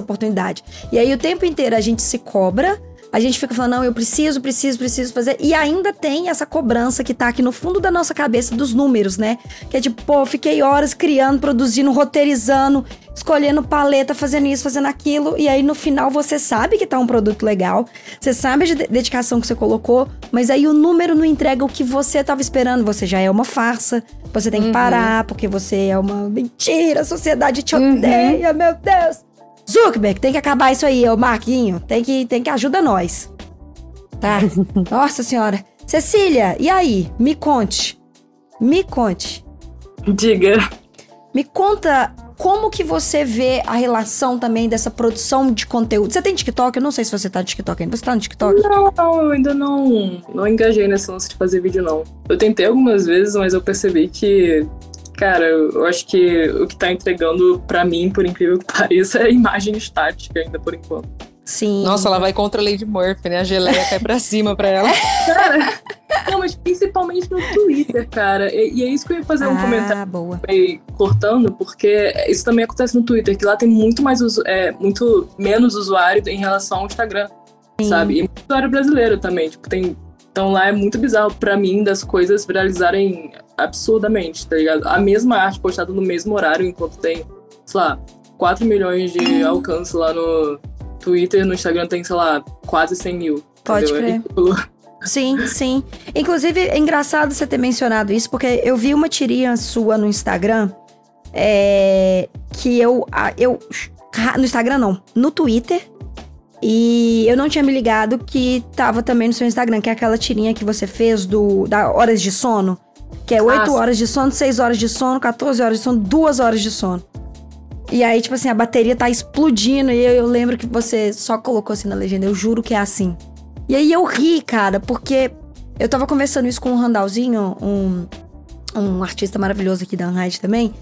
oportunidade. E aí o tempo inteiro a gente se cobra, a gente fica falando, não, eu preciso, preciso, preciso fazer. E ainda tem essa cobrança que tá aqui no fundo da nossa cabeça dos números, né? Que é tipo, pô, fiquei horas criando, produzindo, roteirizando, escolhendo paleta, fazendo isso, fazendo aquilo. E aí no final você sabe que tá um produto legal, você sabe a de- dedicação que você colocou, mas aí o número não entrega o que você tava esperando. Você já é uma farsa, você tem que parar, porque você é uma mentira, a sociedade te Uhum. odeia, meu Deus. Zuckerberg, tem que acabar isso aí, ô Marquinho. Tem que, tem que ajuda nós. Tá? Nossa senhora. Cecília, e aí? Me conte. Me conte. Diga. Me conta como que você vê a relação também dessa produção de conteúdo? Você tem TikTok? Eu não sei se você tá no TikTok ainda. Você tá no TikTok? Não, não, eu ainda não, não engajei nesse lance de fazer vídeo, não. Eu tentei algumas vezes, mas eu percebi que Cara, eu acho que o que tá entregando para mim, por incrível que pareça, é imagem estática ainda por enquanto. Sim. Nossa, ela vai contra a Lady Murphy, né? A geleia cai pra cima pra ela. Cara, não, mas principalmente no Twitter, cara. E, e, é isso que eu ia fazer um ah, comentário boa. cortando, porque isso também acontece no Twitter, que lá tem muito mais é, muito menos usuário em relação ao Instagram. Sim. Sabe? E muito usuário brasileiro também. Tipo, tem. Então lá é muito bizarro para mim das coisas viralizarem absurdamente, tá ligado? A mesma arte postada no mesmo horário, enquanto tem, sei lá, 4 milhões de alcance lá no Twitter, no Instagram tem, sei lá, quase 100 mil. Pode é crer. Sim, sim. Inclusive, é engraçado você ter mencionado isso, porque eu vi uma tirinha sua no Instagram, é, que eu, eu... No Instagram não, no Twitter, e eu não tinha me ligado que tava também no seu Instagram, que é aquela tirinha que você fez do da horas de sono. Que é 8 ah, horas de sono, 6 horas de sono, 14 horas de sono, 2 horas de sono. E aí, tipo assim, a bateria tá explodindo. E eu, eu lembro que você só colocou assim na legenda. Eu juro que é assim. E aí eu ri, cara, porque eu tava conversando isso com o Randalzinho, um, um artista maravilhoso aqui da Unhide também.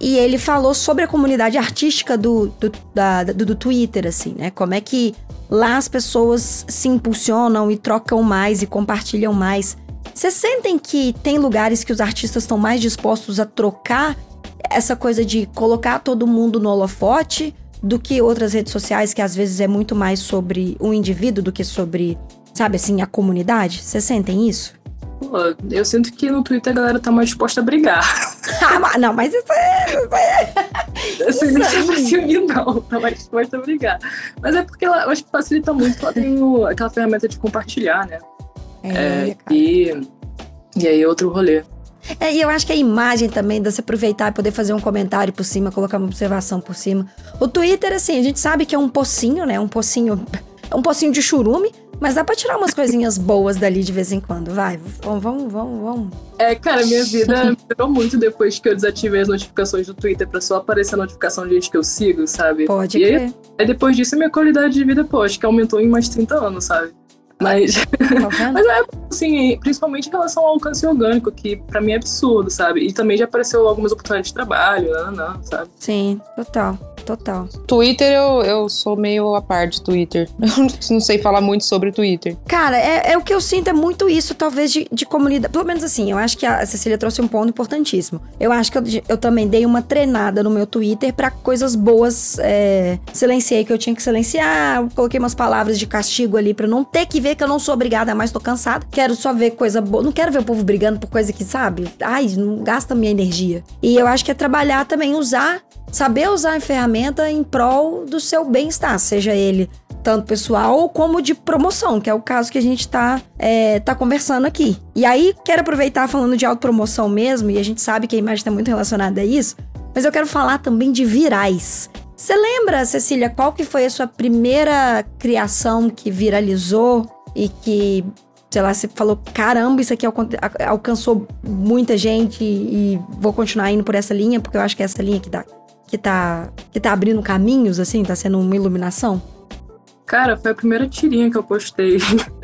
E ele falou sobre a comunidade artística do, do, da, do, do Twitter, assim, né? Como é que lá as pessoas se impulsionam e trocam mais e compartilham mais. Vocês sentem que tem lugares que os artistas estão mais dispostos a trocar essa coisa de colocar todo mundo no holofote do que outras redes sociais que às vezes é muito mais sobre o indivíduo do que sobre, sabe assim, a comunidade? Vocês sentem isso? Pô, eu sinto que no Twitter a galera tá mais disposta a brigar. ah, não, mas isso é. Isso é... Assim, isso não é não, tá mais disposta a brigar. Mas é porque ela, eu acho que facilita muito, ela tem o, aquela ferramenta de compartilhar, né? É, é e, e aí outro rolê. É, e eu acho que a imagem também, de você aproveitar e poder fazer um comentário por cima, colocar uma observação por cima. O Twitter, assim, a gente sabe que é um pocinho, né? Um pocinho. Um pocinho de churume, mas dá pra tirar umas coisinhas boas dali de vez em quando. Vai, vamos, vamos, vamos, vamos. É, cara, minha vida melhorou muito depois que eu desativei as notificações do Twitter pra só aparecer a notificação de gente que eu sigo, sabe? Pode e crer. Aí, aí depois disso, minha qualidade de vida, pô, acho que aumentou em mais 30 anos, sabe? Mas, tá mas é assim, principalmente em relação ao alcance orgânico, que para mim é absurdo, sabe? E também já apareceu algumas oportunidades de trabalho, não, não, sabe? Sim, total total. Twitter, eu, eu sou meio a parte do Twitter. Eu não sei falar muito sobre Twitter. Cara, é, é o que eu sinto, é muito isso, talvez, de, de comunidade. Pelo menos assim, eu acho que a Cecília trouxe um ponto importantíssimo. Eu acho que eu, eu também dei uma treinada no meu Twitter para coisas boas. É, silenciei que eu tinha que silenciar, coloquei umas palavras de castigo ali para não ter que ver que eu não sou obrigada, mas tô cansada. Quero só ver coisa boa. Não quero ver o povo brigando por coisa que, sabe? Ai, não gasta minha energia. E eu acho que é trabalhar também, usar saber usar a ferramenta em prol do seu bem-estar, seja ele tanto pessoal como de promoção, que é o caso que a gente tá, é, tá conversando aqui. E aí, quero aproveitar falando de autopromoção mesmo, e a gente sabe que a imagem está muito relacionada a isso, mas eu quero falar também de virais. Você lembra, Cecília, qual que foi a sua primeira criação que viralizou e que, sei lá, você falou, caramba, isso aqui alcançou muita gente e vou continuar indo por essa linha, porque eu acho que é essa linha que dá que tá, que tá abrindo caminhos, assim? Tá sendo uma iluminação? Cara, foi a primeira tirinha que eu postei.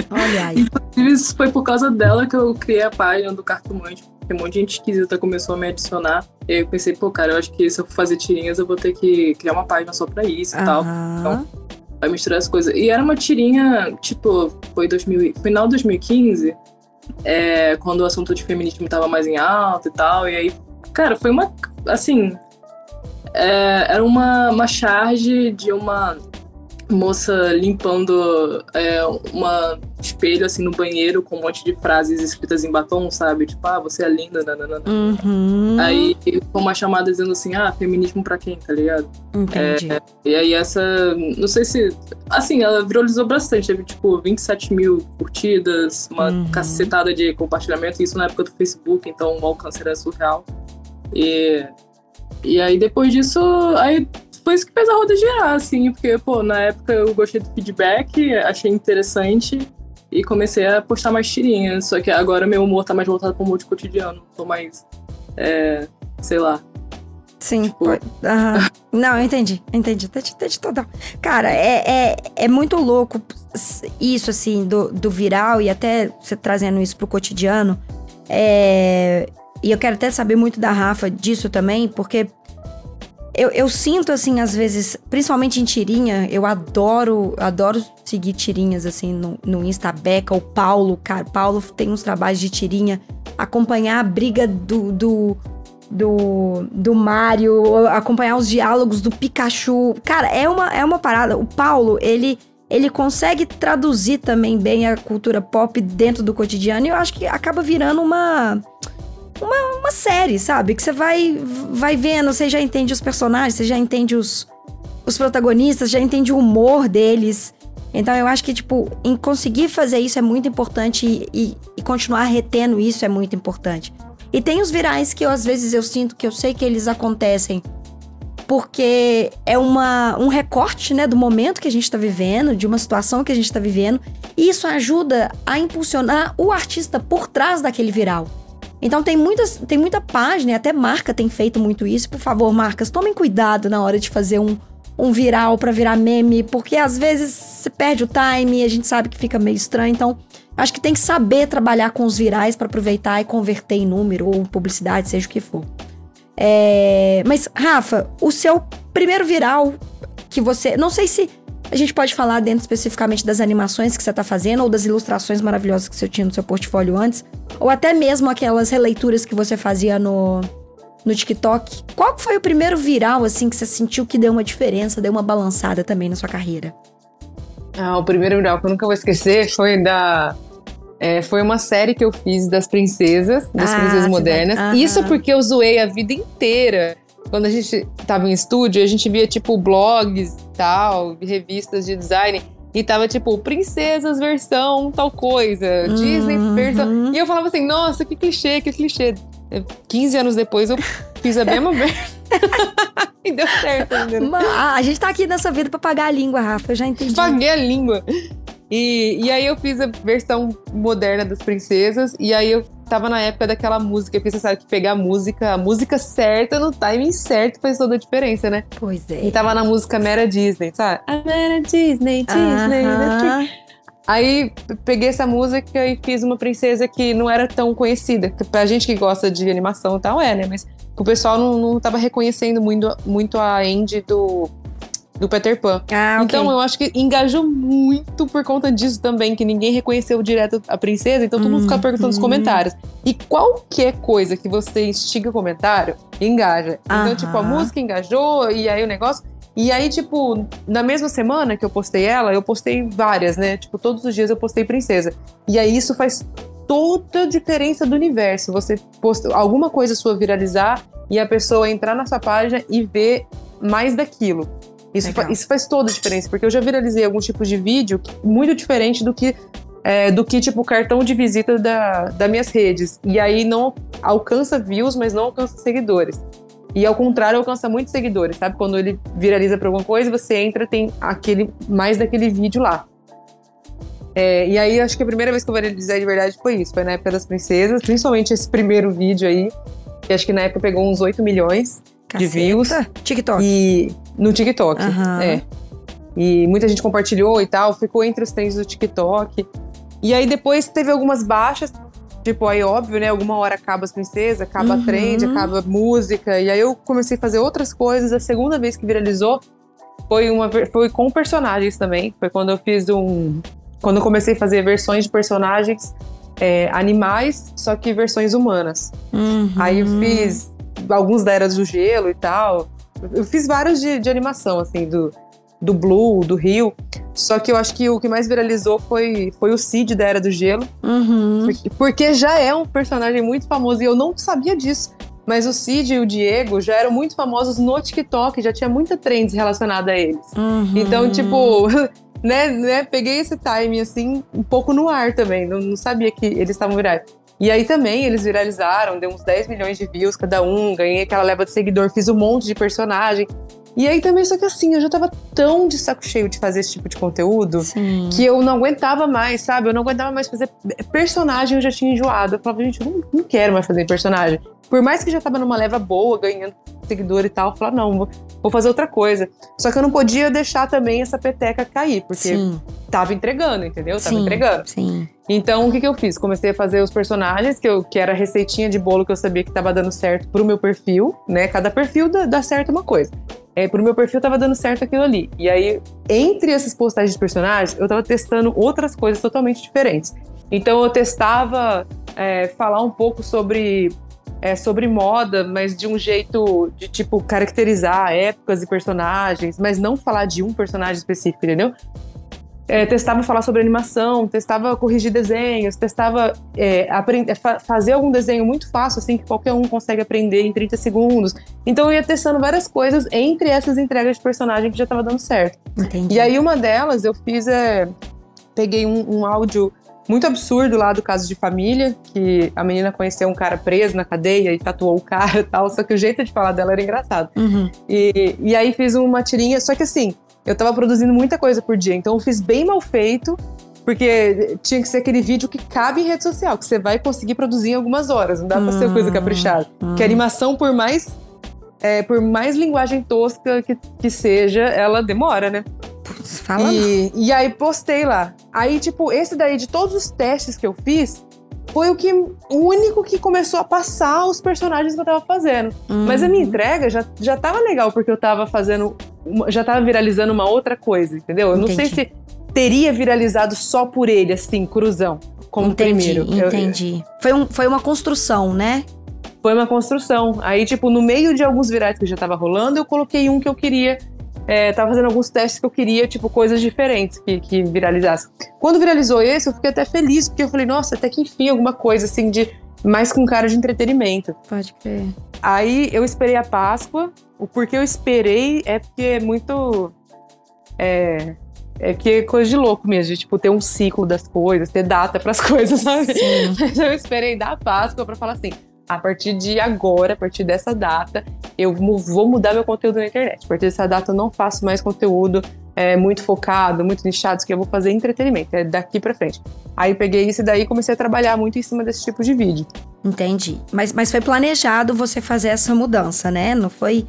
Olha aí. Inclusive, isso foi por causa dela que eu criei a página do Cartomante. Porque um monte de gente esquisita começou a me adicionar. E aí eu pensei, pô, cara, eu acho que se eu for fazer tirinhas, eu vou ter que criar uma página só pra isso e tal. Então, vai misturar as coisas. E era uma tirinha, tipo, foi 2000, final de 2015, é, quando o assunto de feminismo tava mais em alta e tal. E aí, cara, foi uma, assim, é, era uma, uma charge de uma moça limpando é, uma espelho assim no banheiro com um monte de frases escritas em batom, sabe? Tipo, ah, você é linda, nananana. Uhum. Aí com uma chamada dizendo assim, ah, feminismo pra quem, tá ligado? Entendi. É, e aí essa, não sei se, assim, ela viralizou bastante, teve tipo 27 mil curtidas, uma uhum. cacetada de compartilhamento, isso na época do Facebook, então o alcance era surreal. E e aí depois disso, aí foi isso que fez a roda girar, assim, porque, pô, na época eu gostei do feedback, achei interessante e comecei a postar mais tirinhas. Só que agora meu humor tá mais voltado pro humor de cotidiano. Tô mais, é, sei lá, Sim. Tipo... Não, eu entendi, entendi. Entendi, entendi total. Cara, é, é, é muito louco isso, assim, do, do viral e até você trazendo isso pro cotidiano. É, e eu quero até saber muito da Rafa disso também, porque eu, eu, sinto, assim, às vezes, principalmente em tirinha, eu adoro, adoro seguir tirinhas, assim, no, no Insta Beca, o Paulo, cara, Paulo tem uns trabalhos de tirinha, acompanhar a briga do, do, do, do Mario, acompanhar os diálogos do Pikachu. Cara, é uma, é uma parada. O Paulo, ele ele consegue traduzir também bem a cultura pop dentro do cotidiano e eu acho que acaba virando uma uma, uma série, sabe? Que você vai vai vendo, você já entende os personagens, você já entende os, os protagonistas, já entende o humor deles. Então eu acho que, tipo, em conseguir fazer isso é muito importante e, e, e continuar retendo isso é muito importante. E tem os virais que eu, às vezes eu sinto que eu sei que eles acontecem porque é uma, um recorte né, do momento que a gente está vivendo, de uma situação que a gente está vivendo, e isso ajuda a impulsionar o artista por trás daquele viral. Então tem, muitas, tem muita página, até marca tem feito muito isso. Por favor, marcas, tomem cuidado na hora de fazer um, um viral para virar meme, porque às vezes você perde o time a gente sabe que fica meio estranho. Então, acho que tem que saber trabalhar com os virais para aproveitar e converter em número ou publicidade, seja o que for. É... Mas, Rafa, o seu primeiro viral que você. Não sei se a gente pode falar dentro especificamente das animações que você está fazendo ou das ilustrações maravilhosas que você tinha no seu portfólio antes, ou até mesmo aquelas releituras que você fazia no, no TikTok. Qual foi o primeiro viral, assim, que você sentiu que deu uma diferença, deu uma balançada também na sua carreira? Ah, o primeiro viral que eu nunca vou esquecer foi da é, foi uma série que eu fiz das princesas, das ah, princesas modernas. Vai... Isso porque eu zoei a vida inteira. Quando a gente tava em estúdio, a gente via, tipo, blogs tal, revistas de design. E tava, tipo, princesas versão tal coisa, uhum. Disney versão. E eu falava assim, nossa, que clichê, que clichê. 15 anos depois eu fiz a mesma merda. e deu certo, entendeu? a gente tá aqui nessa vida pra pagar a língua, Rafa, eu já entendi. Paguei a língua. E, e aí eu fiz a versão moderna das princesas, e aí eu tava na época daquela música, porque você sabe que pegar a música, a música certa no timing certo faz toda a diferença, né? Pois é. E tava na música Mera Disney, sabe? A Mera Disney, Disney, uh -huh. Aí peguei essa música e fiz uma princesa que não era tão conhecida. Pra gente que gosta de animação e tal, é, né? Mas o pessoal não, não tava reconhecendo muito, muito a Andy do do Peter Pan. Ah, okay. Então eu acho que engajou muito por conta disso também, que ninguém reconheceu direto a princesa, então todo mundo fica perguntando nos uhum. comentários. E qualquer coisa que você instiga comentário, engaja. Então, tipo, a música engajou, e aí o negócio. E aí, tipo, na mesma semana que eu postei ela, eu postei várias, né? Tipo, todos os dias eu postei princesa. E aí isso faz toda a diferença do universo. Você posta alguma coisa sua viralizar e a pessoa entrar na sua página e ver mais daquilo. Isso, fa isso faz toda a diferença, porque eu já viralizei alguns tipos de vídeo muito diferente do que é, do que, tipo, cartão de visita da, das minhas redes. E aí não alcança views, mas não alcança seguidores. E ao contrário, alcança muitos seguidores, sabe? Quando ele viraliza pra alguma coisa, você entra, tem aquele mais daquele vídeo lá. É, e aí, acho que a primeira vez que eu viralizei de verdade foi isso. Foi na época das princesas, principalmente esse primeiro vídeo aí, que acho que na época pegou uns 8 milhões Caceta. de views. TikTok. E no TikTok, uhum. é. E muita gente compartilhou e tal, ficou entre os trends do TikTok. E aí depois teve algumas baixas, tipo, aí óbvio, né? Alguma hora acaba as princesas, acaba uhum. a trend, acaba a música. E aí eu comecei a fazer outras coisas. A segunda vez que viralizou foi, uma, foi com personagens também. Foi quando eu fiz um. Quando eu comecei a fazer versões de personagens é, animais, só que versões humanas. Uhum. Aí eu fiz alguns da Era do Gelo e tal. Eu fiz vários de, de animação, assim, do, do Blue, do Rio. Só que eu acho que o que mais viralizou foi, foi o Cid da Era do Gelo. Uhum. Porque, já é um personagem muito famoso e eu não sabia disso. Mas o Cid e o Diego já eram muito famosos no TikTok, já tinha muita trends relacionada a eles. Uhum. Então, tipo, né, né, peguei esse time assim, um pouco no ar também. Não, não sabia que eles estavam virais. E aí também eles viralizaram, deu uns 10 milhões de views cada um, ganhei aquela leva de seguidor, fiz um monte de personagem. E aí também, só que assim, eu já tava tão de saco cheio de fazer esse tipo de conteúdo Sim. que eu não aguentava mais, sabe? Eu não aguentava mais fazer personagem, eu já tinha enjoado. Eu falava, gente, eu não, não quero mais fazer personagem. Por mais que já tava numa leva boa, ganhando seguidor e tal. Falar, não, vou, fazer outra coisa. Só que eu não podia deixar também essa peteca cair, porque Sim, tava entregando, entendeu? Tava sim, entregando. sim. Então, o que, que eu fiz? Comecei a fazer os personagens, que, eu, que era a receitinha de bolo que eu sabia que tava dando certo pro meu perfil, né? Cada perfil dá, dá certo uma coisa. É, pro meu perfil tava dando certo aquilo ali. E aí, entre essas postagens de personagens, eu tava testando outras coisas totalmente diferentes. Então, eu testava é, falar um pouco sobre, é, sobre moda, mas de um jeito de, tipo, caracterizar épocas e personagens, mas não falar de um personagem específico, entendeu? É, testava falar sobre animação, testava corrigir desenhos, testava é, aprender, fa- fazer algum desenho muito fácil, assim, que qualquer um consegue aprender em 30 segundos. Então eu ia testando várias coisas entre essas entregas de personagem que já tava dando certo. Entendi. E aí uma delas eu fiz é. Peguei um, um áudio muito absurdo lá do caso de família, que a menina conheceu um cara preso na cadeia e tatuou o cara e tal, só que o jeito de falar dela era engraçado. Uhum. E, e aí fiz uma tirinha, só que assim, eu tava produzindo muita coisa por dia, então eu fiz bem mal feito, porque tinha que ser aquele vídeo que cabe em rede social, que você vai conseguir produzir em algumas horas, não dá pra ser coisa Hum, caprichada. hum. Que a animação, por mais. é, por mais linguagem tosca que, que seja, ela demora, né? Putz, Fala. E, e aí postei lá. Aí, tipo, esse daí de todos os testes que eu fiz, foi o que o único que começou a passar os personagens que eu tava fazendo. Mas a minha Uhum. entrega já, já tava legal, porque eu tava fazendo. uma- Já tava viralizando uma outra coisa, entendeu? Eu não sei Entendi. se teria viralizado só por ele, assim, cruzão, como entendi, primeiro. Eu- entendi. Foi, um, foi uma construção, né? foi uma construção. Aí, tipo, no meio de alguns virais que já tava rolando, eu coloquei um que eu queria. É, tava fazendo alguns testes que eu queria, tipo, coisas diferentes que, que viralizassem. Quando viralizou esse, eu fiquei até feliz, porque eu falei, nossa, até que enfim, alguma coisa assim de. Mais com cara de entretenimento. Pode crer. Aí eu esperei a Páscoa. O porquê eu esperei é porque é muito. É. É que é coisa de louco mesmo, de tipo, ter um ciclo das coisas, ter data pras coisas, sabe? Sim. Mas eu esperei da Páscoa pra falar assim: a partir de agora, a partir dessa data, eu vou mudar meu conteúdo na internet. A partir dessa data, eu não faço mais conteúdo é, muito focado, muito nichado, que eu vou fazer entretenimento. É daqui pra frente. Aí peguei isso daí e comecei a trabalhar muito em cima desse tipo de vídeo. Entendi. Mas, mas foi planejado você fazer essa mudança, né? Não foi.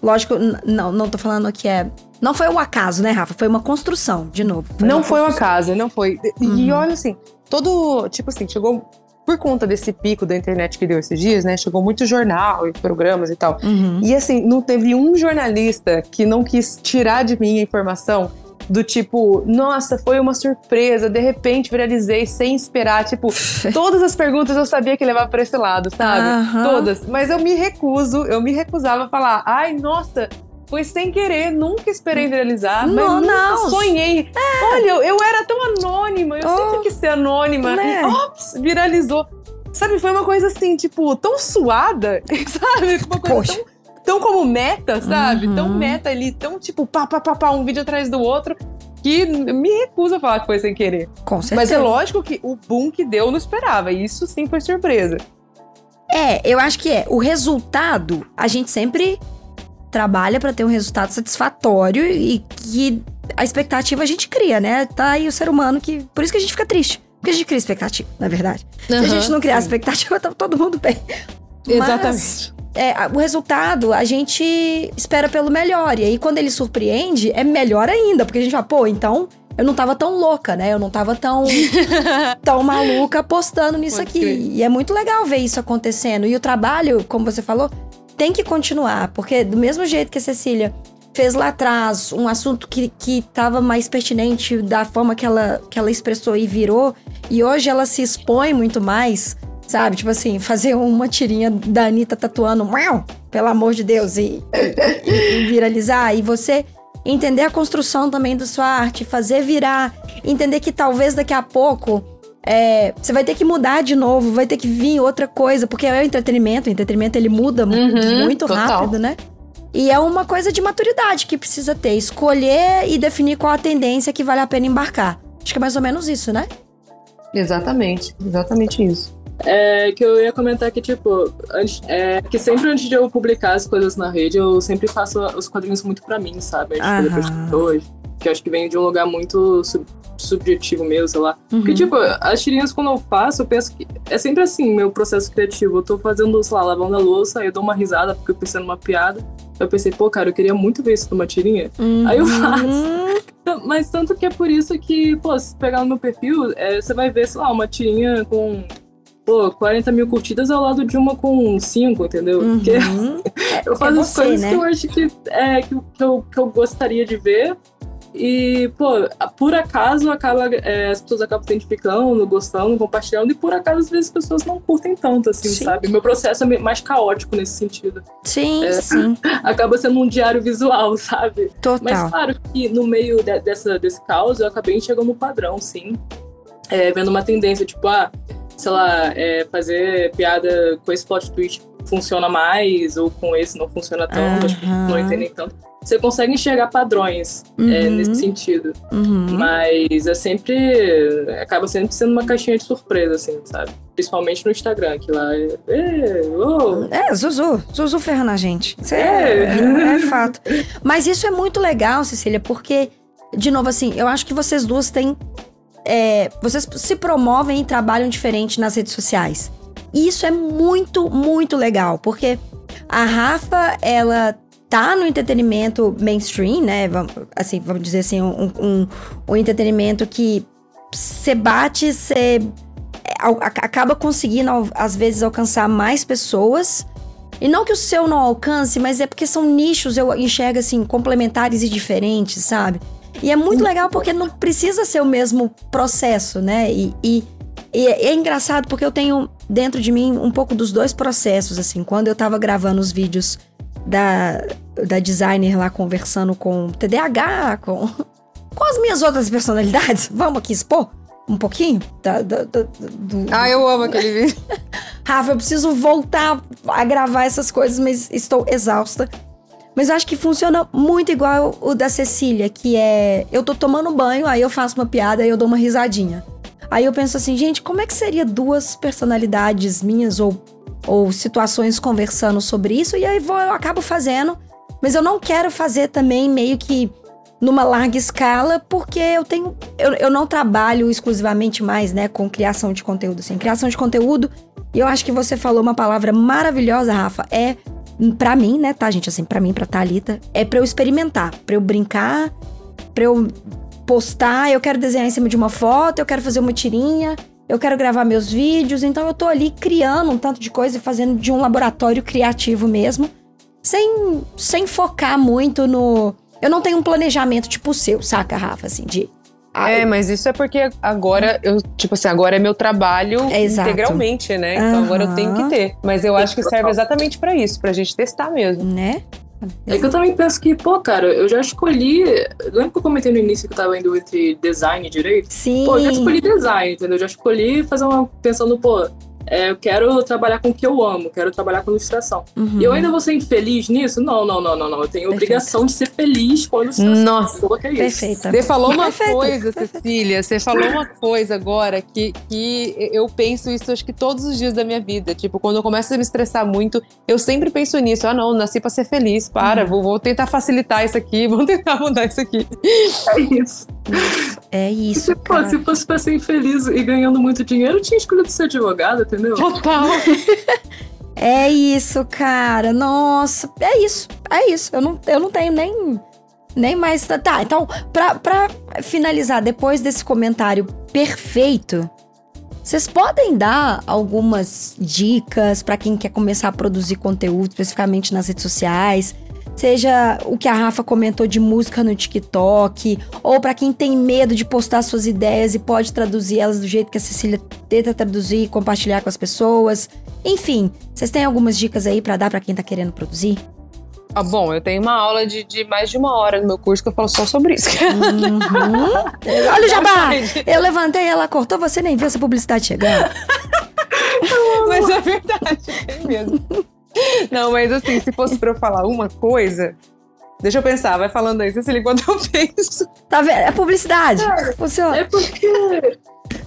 Lógico, não, não tô falando que é. Não foi um acaso, né, Rafa? Foi uma construção, de novo. não uma foi construção. casa, não foi. E Uhum. e olha assim, todo. Tipo assim, chegou. Por conta desse pico da internet que deu esses dias, né? Chegou muito jornal e programas e tal. Uhum. E assim, não teve um jornalista que não quis tirar de mim a informação do tipo, nossa, foi uma surpresa, de repente viralizei sem esperar. Tipo, todas as perguntas eu sabia que levava pra esse lado, sabe? Aham. Todas. Mas eu me recuso, eu me recusava a falar, ai, nossa. Foi sem querer, nunca esperei viralizar, mas Não, nunca não. sonhei. Olha, eu, eu era tão anônima, eu Oh. sempre quis ser anônima. Né? E, ops, viralizou. Sabe, foi uma coisa assim, tipo, tão suada, sabe? Uma coisa Poxa. tão tão como meta, sabe? Uhum. Tão meta ali, tão tipo pá, pá, pá, pá, um vídeo atrás do outro, que me recusa a falar que foi sem querer. Com certeza. Mas é lógico que o boom que deu eu não esperava, e isso sim foi surpresa. É, eu acho que é. O resultado, a gente sempre trabalha pra ter um resultado satisfatório e que a expectativa a gente cria, né? Tá aí o ser humano que. Por isso que a gente fica triste. Porque a gente cria expectativa, na verdade. Se a gente não criar sim. expectativa, tá todo mundo bem. Mas, Exatamente. é, a- o resultado, a gente espera pelo melhor. E aí, quando ele surpreende, é melhor ainda. Porque a gente fala, pô, então eu não tava tão louca, né? Eu não tava tão, tão maluca apostando nisso Pode aqui. crer. E é muito legal ver isso acontecendo. E o trabalho, como você falou, tem que continuar. Porque do mesmo jeito que a Cecília fez lá atrás um assunto que, que tava mais pertinente da forma que ela, que ela expressou e virou, e hoje ela se expõe muito mais, sabe? Tipo assim, fazer uma tirinha da Anitta tatuando, pelo amor de Deus, e, e- e viralizar. E você entender a construção também da sua arte, fazer virar, entender que talvez daqui a pouco é, você vai ter que mudar de novo, vai ter que vir outra coisa, porque é o entretenimento, o entretenimento ele muda mu- Uhum, muito total. rápido, né? E é uma coisa de maturidade que precisa ter, escolher e definir qual a tendência que vale a pena embarcar. Acho que é mais ou menos isso, né? Exatamente, exatamente isso. É que eu ia comentar que, tipo, antes, é, que sempre antes de eu publicar as coisas na rede, eu sempre faço os quadrinhos muito pra mim, sabe? Tipo, depois Aham. de hoje. Que acho que vem de um lugar muito sub subjetivo mesmo, sei lá. Uhum. Porque, tipo, as tirinhas quando eu faço, eu penso que. É sempre assim, meu processo criativo. Eu tô fazendo, sei lá, lavando a louça, eu dou uma risada porque eu pensei numa piada. Eu pensei, pô, cara, eu queria muito ver isso numa tirinha. Uhum. Aí eu faço. Mas tanto que é por isso que, pô, se pegar no meu perfil, é, você vai ver, sei lá, uma tirinha com. Pô, 40 mil curtidas ao lado de uma com 5, entendeu? Porque Uhum. eu faço as você, coisas né? que eu acho que, é, que, que eu, que eu gostaria de ver. E, pô, por acaso acaba, é, as pessoas acabam se identificando, gostando, compartilhando, e por acaso às vezes as pessoas não curtem tanto, assim, Sim. sabe? Meu processo é mais caótico nesse sentido. Sim, É. sim. Acaba sendo um diário visual, sabe? Mas Total. claro que no meio de- dessa, desse caos eu acabei enxergando um padrão, sim. É, vendo uma tendência, tipo, ah, sei lá, é, fazer piada com esse plot twist funciona mais, ou com esse não funciona tanto, as pessoas não entendem tanto. Você consegue enxergar padrões é, Uhum. nesse sentido. Uhum. Mas é sempre. acaba sempre sendo uma caixinha de surpresa, assim, sabe? Principalmente no Instagram, que lá é. é oh, É, Zuzu. Zuzu ferrando a gente. Isso é, É. é fato. Mas isso é muito legal, Cecília, porque, de novo, assim, eu acho que vocês duas têm. é, vocês se promovem e trabalham diferente nas redes sociais. E isso é muito, muito legal, porque a Rafa, ela tá no entretenimento mainstream, né? Vamos, assim, vamos dizer assim, um, um, um entretenimento que você bate, você a- acaba conseguindo, às vezes, alcançar mais pessoas. E não que o seu não alcance, mas é porque são nichos, eu enxergo assim, complementares e diferentes, sabe? E é muito legal porque não precisa ser o mesmo processo, né? E, e- e é, é engraçado porque eu tenho dentro de mim um pouco dos dois processos, assim. Quando eu tava gravando os vídeos da, da designer lá conversando com TDAH, com, com as minhas outras personalidades, vamos aqui expor um pouquinho da, da- da- do, Ah, eu amo aquele vídeo. Rafa, eu preciso voltar a gravar essas coisas, mas estou exausta. Mas eu acho que funciona muito igual o da Cecília, que é eu tô tomando banho, aí eu faço uma piada, aí eu dou uma risadinha. Aí eu penso assim, gente, como é que seria duas personalidades minhas ou, ou situações conversando sobre isso? E aí vou, eu acabo fazendo, mas eu não quero fazer também meio que numa larga escala, porque eu tenho. Eu, eu não trabalho exclusivamente mais, né, com criação de conteúdo. Assim, criação de conteúdo e eu acho que você falou uma palavra maravilhosa, Rafa. É pra mim, né, tá, gente? Assim, pra mim, pra Thalita, é pra eu experimentar, pra eu brincar, pra eu postar. Eu quero desenhar em cima de uma foto, eu quero fazer uma tirinha, eu quero gravar meus vídeos. Então, eu tô ali criando um tanto de coisa e fazendo de um laboratório criativo mesmo, sem, sem focar muito no. Eu não tenho um planejamento tipo o seu, saca, Rafa? Assim, de. ah, É, mas isso é porque agora eu, tipo assim, agora é meu trabalho É, integralmente, né? Então agora eu tenho que ter. Mas eu acho que serve exatamente pra isso, pra gente testar mesmo. Né? É que eu também penso que, pô, cara, eu já escolhi. Lembra que eu comentei no início que eu tava indo entre design e direito? Sim. Pô, eu já escolhi design, entendeu? Eu já escolhi fazer uma. pensando, pô, é, eu quero trabalhar com o que eu amo, quero trabalhar com ilustração. Uhum. E eu ainda vou ser infeliz nisso? Não, não, não, não, não. Eu tenho obrigação de ser feliz com a ilustração. Nossa. Pô, é isso? Perfeita. Você falou uma Perfeito, coisa. Cecília. Você falou uma coisa agora que, que eu penso isso acho que todos os dias da minha vida. Tipo, quando eu começo a me estressar muito, eu sempre penso nisso. Ah, não, nasci pra ser feliz. Para, Uhum. vou, vou tentar facilitar isso aqui, vou tentar mudar isso aqui. É isso. É isso, se, pô, cara. se fosse pra ser infeliz e ganhando muito dinheiro, eu tinha escolhido ser advogado, entendeu? Total. É isso, cara. Nossa, é isso. É isso. Eu não, eu não tenho nem, nem mais. Tá, então, pra, pra finalizar, depois desse comentário perfeito, vocês podem dar algumas dicas pra quem quer começar a produzir conteúdo, especificamente nas redes sociais? Seja o que a Rafa comentou de música no TikTok, ou pra quem tem medo de postar suas ideias e pode traduzir elas do jeito que a Cecília tenta traduzir e compartilhar com as pessoas. Enfim, vocês têm algumas dicas aí pra dar pra quem tá querendo produzir? Ah, bom, eu tenho uma aula de, de mais de uma hora no meu curso que eu falo só sobre isso. Uhum. Olha o jabá! Eu levantei, ela cortou, você nem viu essa publicidade chegando. Mas é verdade, tem mesmo. Não, mas assim, se fosse pra eu falar uma coisa. Deixa eu pensar, vai falando aí, Cecília, enquanto eu penso. Tá vendo? É publicidade. Funciona. É porque.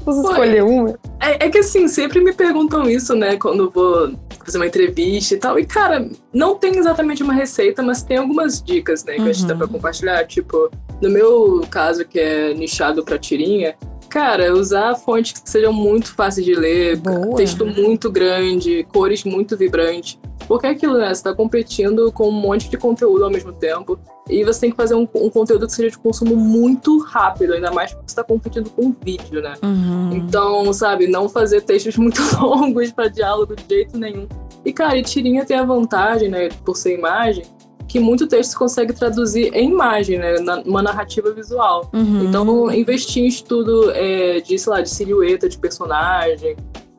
Posso Foi. escolher uma? É, é que assim, sempre me perguntam isso, né, quando vou fazer uma entrevista e tal. E, cara, não tem exatamente uma receita, mas tem algumas dicas, né, que eu acho que dá Uhum. pra compartilhar. Tipo, No meu caso, que é nichado para tirinha, cara, usar fontes que sejam muito fáceis de ler, Boa. texto muito grande, cores muito vibrantes. Porque é aquilo, né? Você tá competindo com um monte de conteúdo ao mesmo tempo. E você tem que fazer um, um conteúdo que seja de consumo muito rápido, ainda mais porque você tá competindo com vídeo, né? Uhum. Então, sabe, não fazer textos muito longos para diálogo de jeito nenhum. E, cara, e tirinha tem a vantagem, né, por ser imagem, que muito texto se consegue traduzir em imagem, né, na- numa narrativa visual. Uhum. Então, investir em estudo é, de, sei lá, de silhueta de personagem,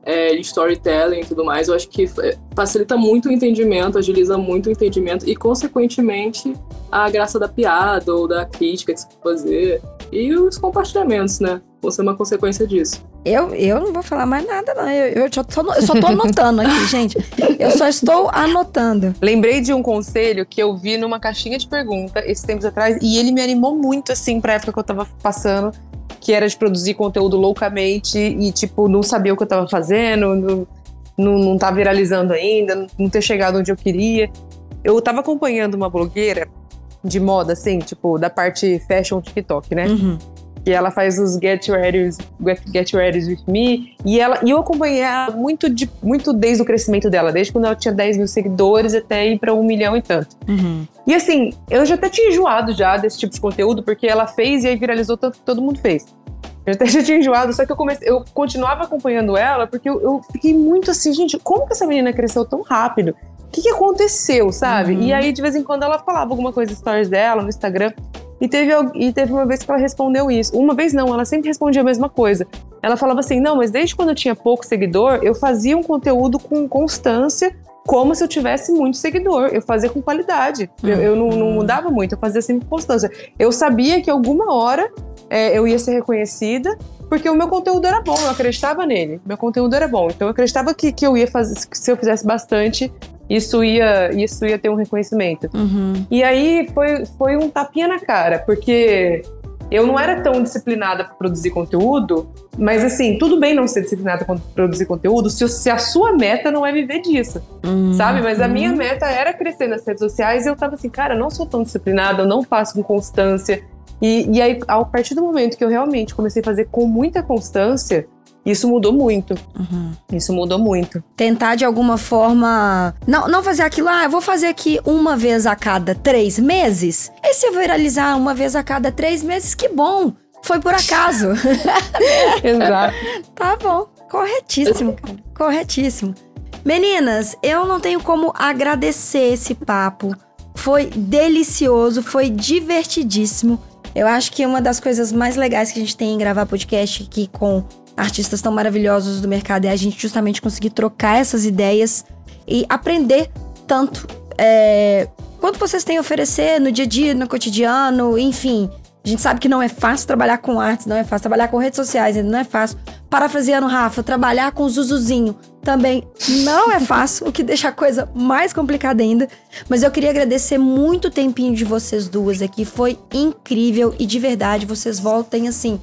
é, storytelling e tudo mais, eu acho que é, facilita muito o entendimento, agiliza muito o entendimento e, consequentemente, a graça da piada ou da crítica que você fazer. E os compartilhamentos, né? Vão ser uma consequência disso. Eu, eu não vou falar mais nada, não. Eu, eu, só, tô, eu só tô anotando aqui, gente. Eu só estou anotando. Lembrei de um conselho que eu vi numa caixinha de pergunta esses tempos atrás e ele me animou muito, assim, pra época que eu tava passando, que era de produzir conteúdo loucamente e, tipo, não saber o que eu tava fazendo, não, não, não tá viralizando ainda, não- não ter chegado onde eu queria. Eu tava acompanhando uma blogueira de moda, assim, tipo, da parte fashion TikTok, né? Uhum. Que ela faz os Get Ready, Get, Get Ready With Me, e, ela, e eu acompanhei ela muito, de, muito desde o crescimento dela, desde quando ela tinha 10 mil seguidores até ir para um milhão e tanto. Uhum. E assim, eu já até tinha enjoado já desse tipo de conteúdo, porque ela fez e aí viralizou tanto que todo mundo fez. Eu até já tinha enjoado, só que eu, comecei, eu continuava acompanhando ela, porque eu, eu fiquei muito assim, gente, como que essa menina cresceu tão rápido? O que, que aconteceu, sabe? Uhum. E aí, de vez em quando, ela falava alguma coisa stories dela, no Instagram. E teve, e teve uma vez que ela respondeu isso. Uma vez não, ela sempre respondia a mesma coisa. Ela falava assim: não, mas desde quando eu tinha pouco seguidor, eu fazia um conteúdo com constância, como se eu tivesse muito seguidor. Eu fazia com qualidade. Eu, eu não, não mudava muito, eu fazia sempre com constância. Eu sabia que alguma hora é, eu ia ser reconhecida, porque o meu conteúdo era bom, eu acreditava nele. Meu conteúdo era bom. Então eu acreditava que, que eu ia fazer, que se eu fizesse bastante, isso ia, isso ia ter um reconhecimento. Uhum. E aí foi, foi um tapinha na cara, porque eu não era tão disciplinada para produzir conteúdo, mas assim, tudo bem não ser disciplinada para produzir conteúdo se, se a sua meta não é viver disso, Uhum. sabe? Mas a minha meta era crescer nas redes sociais e eu tava assim, cara, eu não sou tão disciplinada, eu não faço com constância. E, e aí, a partir do momento que eu realmente comecei a fazer com muita constância, isso mudou muito. Uhum. Isso mudou muito. Tentar de alguma forma. Não, não fazer aquilo, ah, eu vou fazer aqui uma vez a cada três meses. E se eu viralizar uma vez a cada três meses, que bom! Foi por acaso. Exato. Tá bom. Corretíssimo, cara. Corretíssimo. Meninas, eu não tenho como agradecer esse papo. Foi delicioso, foi divertidíssimo. Eu acho que uma das coisas mais legais que a gente tem em gravar podcast aqui com artistas tão maravilhosos do mercado é a gente justamente conseguir trocar essas ideias e aprender tanto é, quanto vocês têm a oferecer no dia a dia, no cotidiano, enfim. A gente sabe que não é fácil trabalhar com artes, não é fácil trabalhar com redes sociais, ainda não é fácil. Parafraseando Rafa, trabalhar com Zuzuzinho também não é fácil, o que deixa a coisa mais complicada ainda. Mas eu queria agradecer muito o tempinho de vocês duas aqui, foi incrível e de verdade vocês voltem assim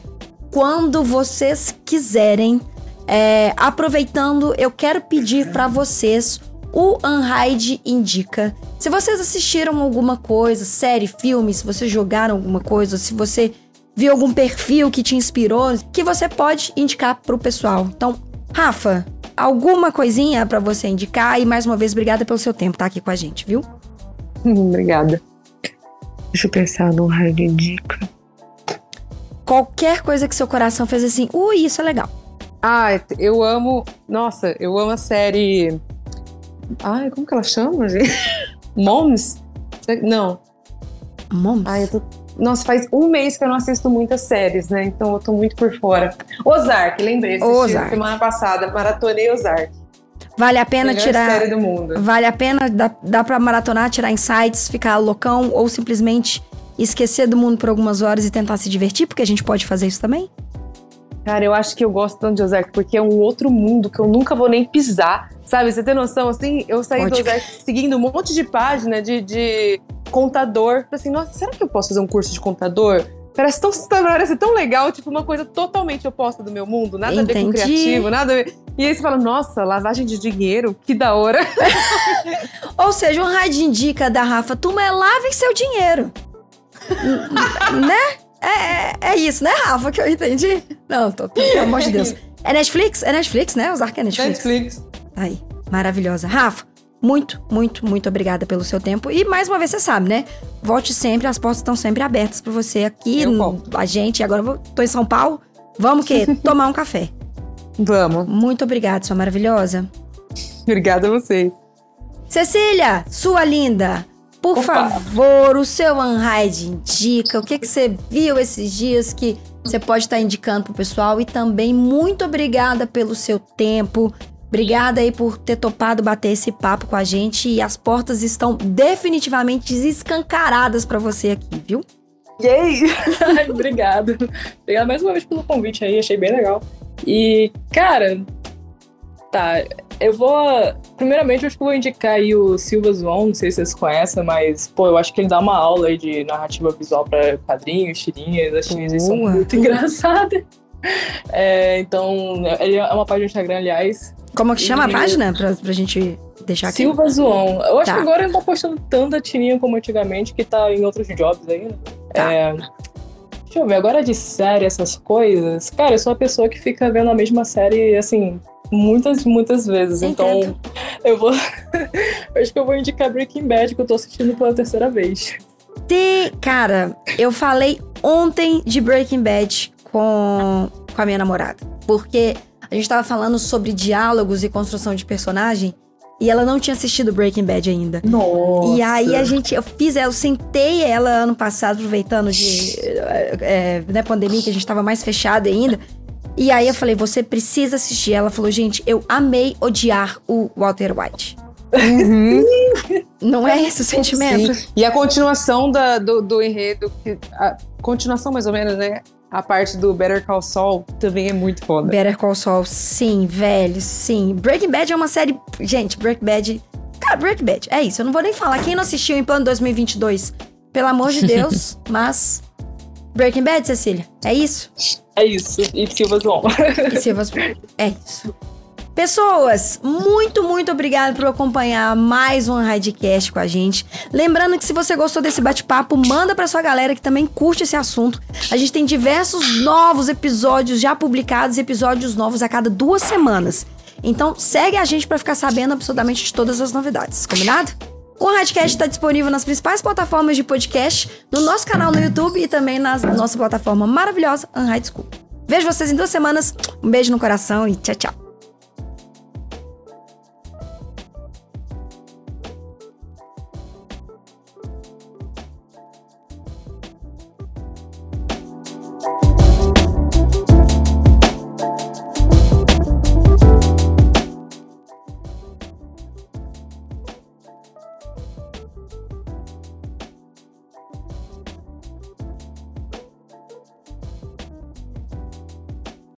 quando vocês quiserem. É, aproveitando, eu quero pedir pra vocês o Unhide Indica. Se vocês assistiram alguma coisa, série, filme, se vocês jogaram alguma coisa, se você viu algum perfil que te inspirou, que você pode indicar pro pessoal. Então, Rafa, alguma coisinha pra você indicar e mais uma vez obrigada pelo seu tempo tá aqui com a gente, viu? Obrigada. Deixa eu pensar no raio de dica. Qualquer coisa que seu coração fez assim, ui, isso é legal. Ah, eu amo. Nossa, eu amo a série. Ai, como que ela chama, gente? Moms? Não. Moms. Ai, tô. Nossa, faz um mês que eu não assisto muitas séries, né? Então eu tô muito por fora. Ozark, lembrei. assisti Ozark. Semana passada, maratonei Ozark. Vale a pena Melhor tirar. série do mundo. Vale a pena, dá, dá pra maratonar, tirar insights, ficar loucão ou simplesmente esquecer do mundo por algumas horas e tentar se divertir, porque a gente pode fazer isso também? Cara, eu acho que eu gosto tanto de Ozark porque é um outro mundo que eu nunca vou nem pisar. Sabe, você tem noção? Assim, eu saí do Ótimo. Ozark seguindo um monte de página de, de contador. Falei assim, nossa, será que eu posso fazer um curso de contador? Parece tão, parece tão legal, tipo, uma coisa totalmente oposta do meu mundo, nada a ver com Entendi. criativo, nada a ver. E aí você fala, nossa, lavagem de dinheiro, que da hora. Ou seja, um raid indica da Rafa, turma é lavem seu dinheiro. Né? É, é, é, isso, né, Rafa, que eu entendi? Não, tô, pelo amor de Deus. É Netflix? É Netflix, né? Que é Netflix. Netflix. Aí, maravilhosa. Rafa, muito, muito, muito obrigada pelo seu tempo. E mais uma vez, você sabe, né? Volte sempre, as portas estão sempre abertas para você aqui. A gente, agora eu vou, tô em São Paulo. Vamos que tomar um café. Vamos. Muito obrigada, sua maravilhosa. Obrigada a vocês. Cecília, sua linda, por Opa. favor, o seu Unhide indica o que, que você viu esses dias que você pode estar indicando pro pessoal e também muito obrigada pelo seu tempo. Obrigada aí por ter topado bater esse papo com a gente e as portas estão definitivamente escancaradas para você aqui, viu? Yay! Obrigada. Obrigada mais uma vez pelo convite aí, achei bem legal. E, cara, tá, eu vou. Primeiramente, eu acho que vou indicar aí o Silva Zoon, não sei se vocês conhecem, mas, pô, eu acho que ele dá uma aula aí de narrativa visual para quadrinhos, tirinhas, as tirinhas são muito engraçadas. É, então, ele é uma página do Instagram, aliás. Como que chama e... a página? Pra, pra gente deixar aqui? Silva Zoon. Eu acho tá. que agora ele não tá postando tanta tirinha como antigamente, que tá em outros jobs ainda. Tá. É, deixa eu ver, agora de série, essas coisas. Cara, eu sou uma pessoa que fica vendo a mesma série, assim, muitas, muitas vezes. Então, Entendo. eu vou. acho que eu vou indicar Breaking Bad, que eu tô assistindo pela terceira vez. Tem. Cara, eu falei ontem de Breaking Bad com, com a minha namorada. Porque a gente tava falando sobre diálogos e construção de personagem. E ela não tinha assistido Breaking Bad ainda. Nossa. E aí a gente, eu fiz, eu sentei ela ano passado, aproveitando de é, né, pandemia, que a gente tava mais fechado ainda. E aí eu falei, você precisa assistir. Ela falou, gente, eu amei odiar o Walter White. Uhum. Não é esse o sentimento? Sim. E a continuação da, do, do enredo, a continuação mais ou menos, né? A parte do Better Call Saul também é muito foda. Better Call Saul, sim, velho, sim. Breaking Bad é uma série... Gente, Breaking Bad... Cara, Breaking Bad, é isso. Eu não vou nem falar. Quem não assistiu em plano 2022, pelo amor de Deus, mas... Breaking Bad, Cecília, é isso? É isso. E Silva João. E Silva É isso. Pessoas, muito, muito obrigada por acompanhar mais um Radcast com a gente. Lembrando que se você gostou desse bate-papo, manda para sua galera que também curte esse assunto. A gente tem diversos novos episódios já publicados, episódios novos a cada duas semanas. Então segue a gente para ficar sabendo absolutamente de todas as novidades, combinado? O Radcast está disponível nas principais plataformas de podcast, no nosso canal no YouTube e também na nossa plataforma maravilhosa Unhide School. Vejo vocês em duas semanas. Um beijo no coração e tchau, tchau.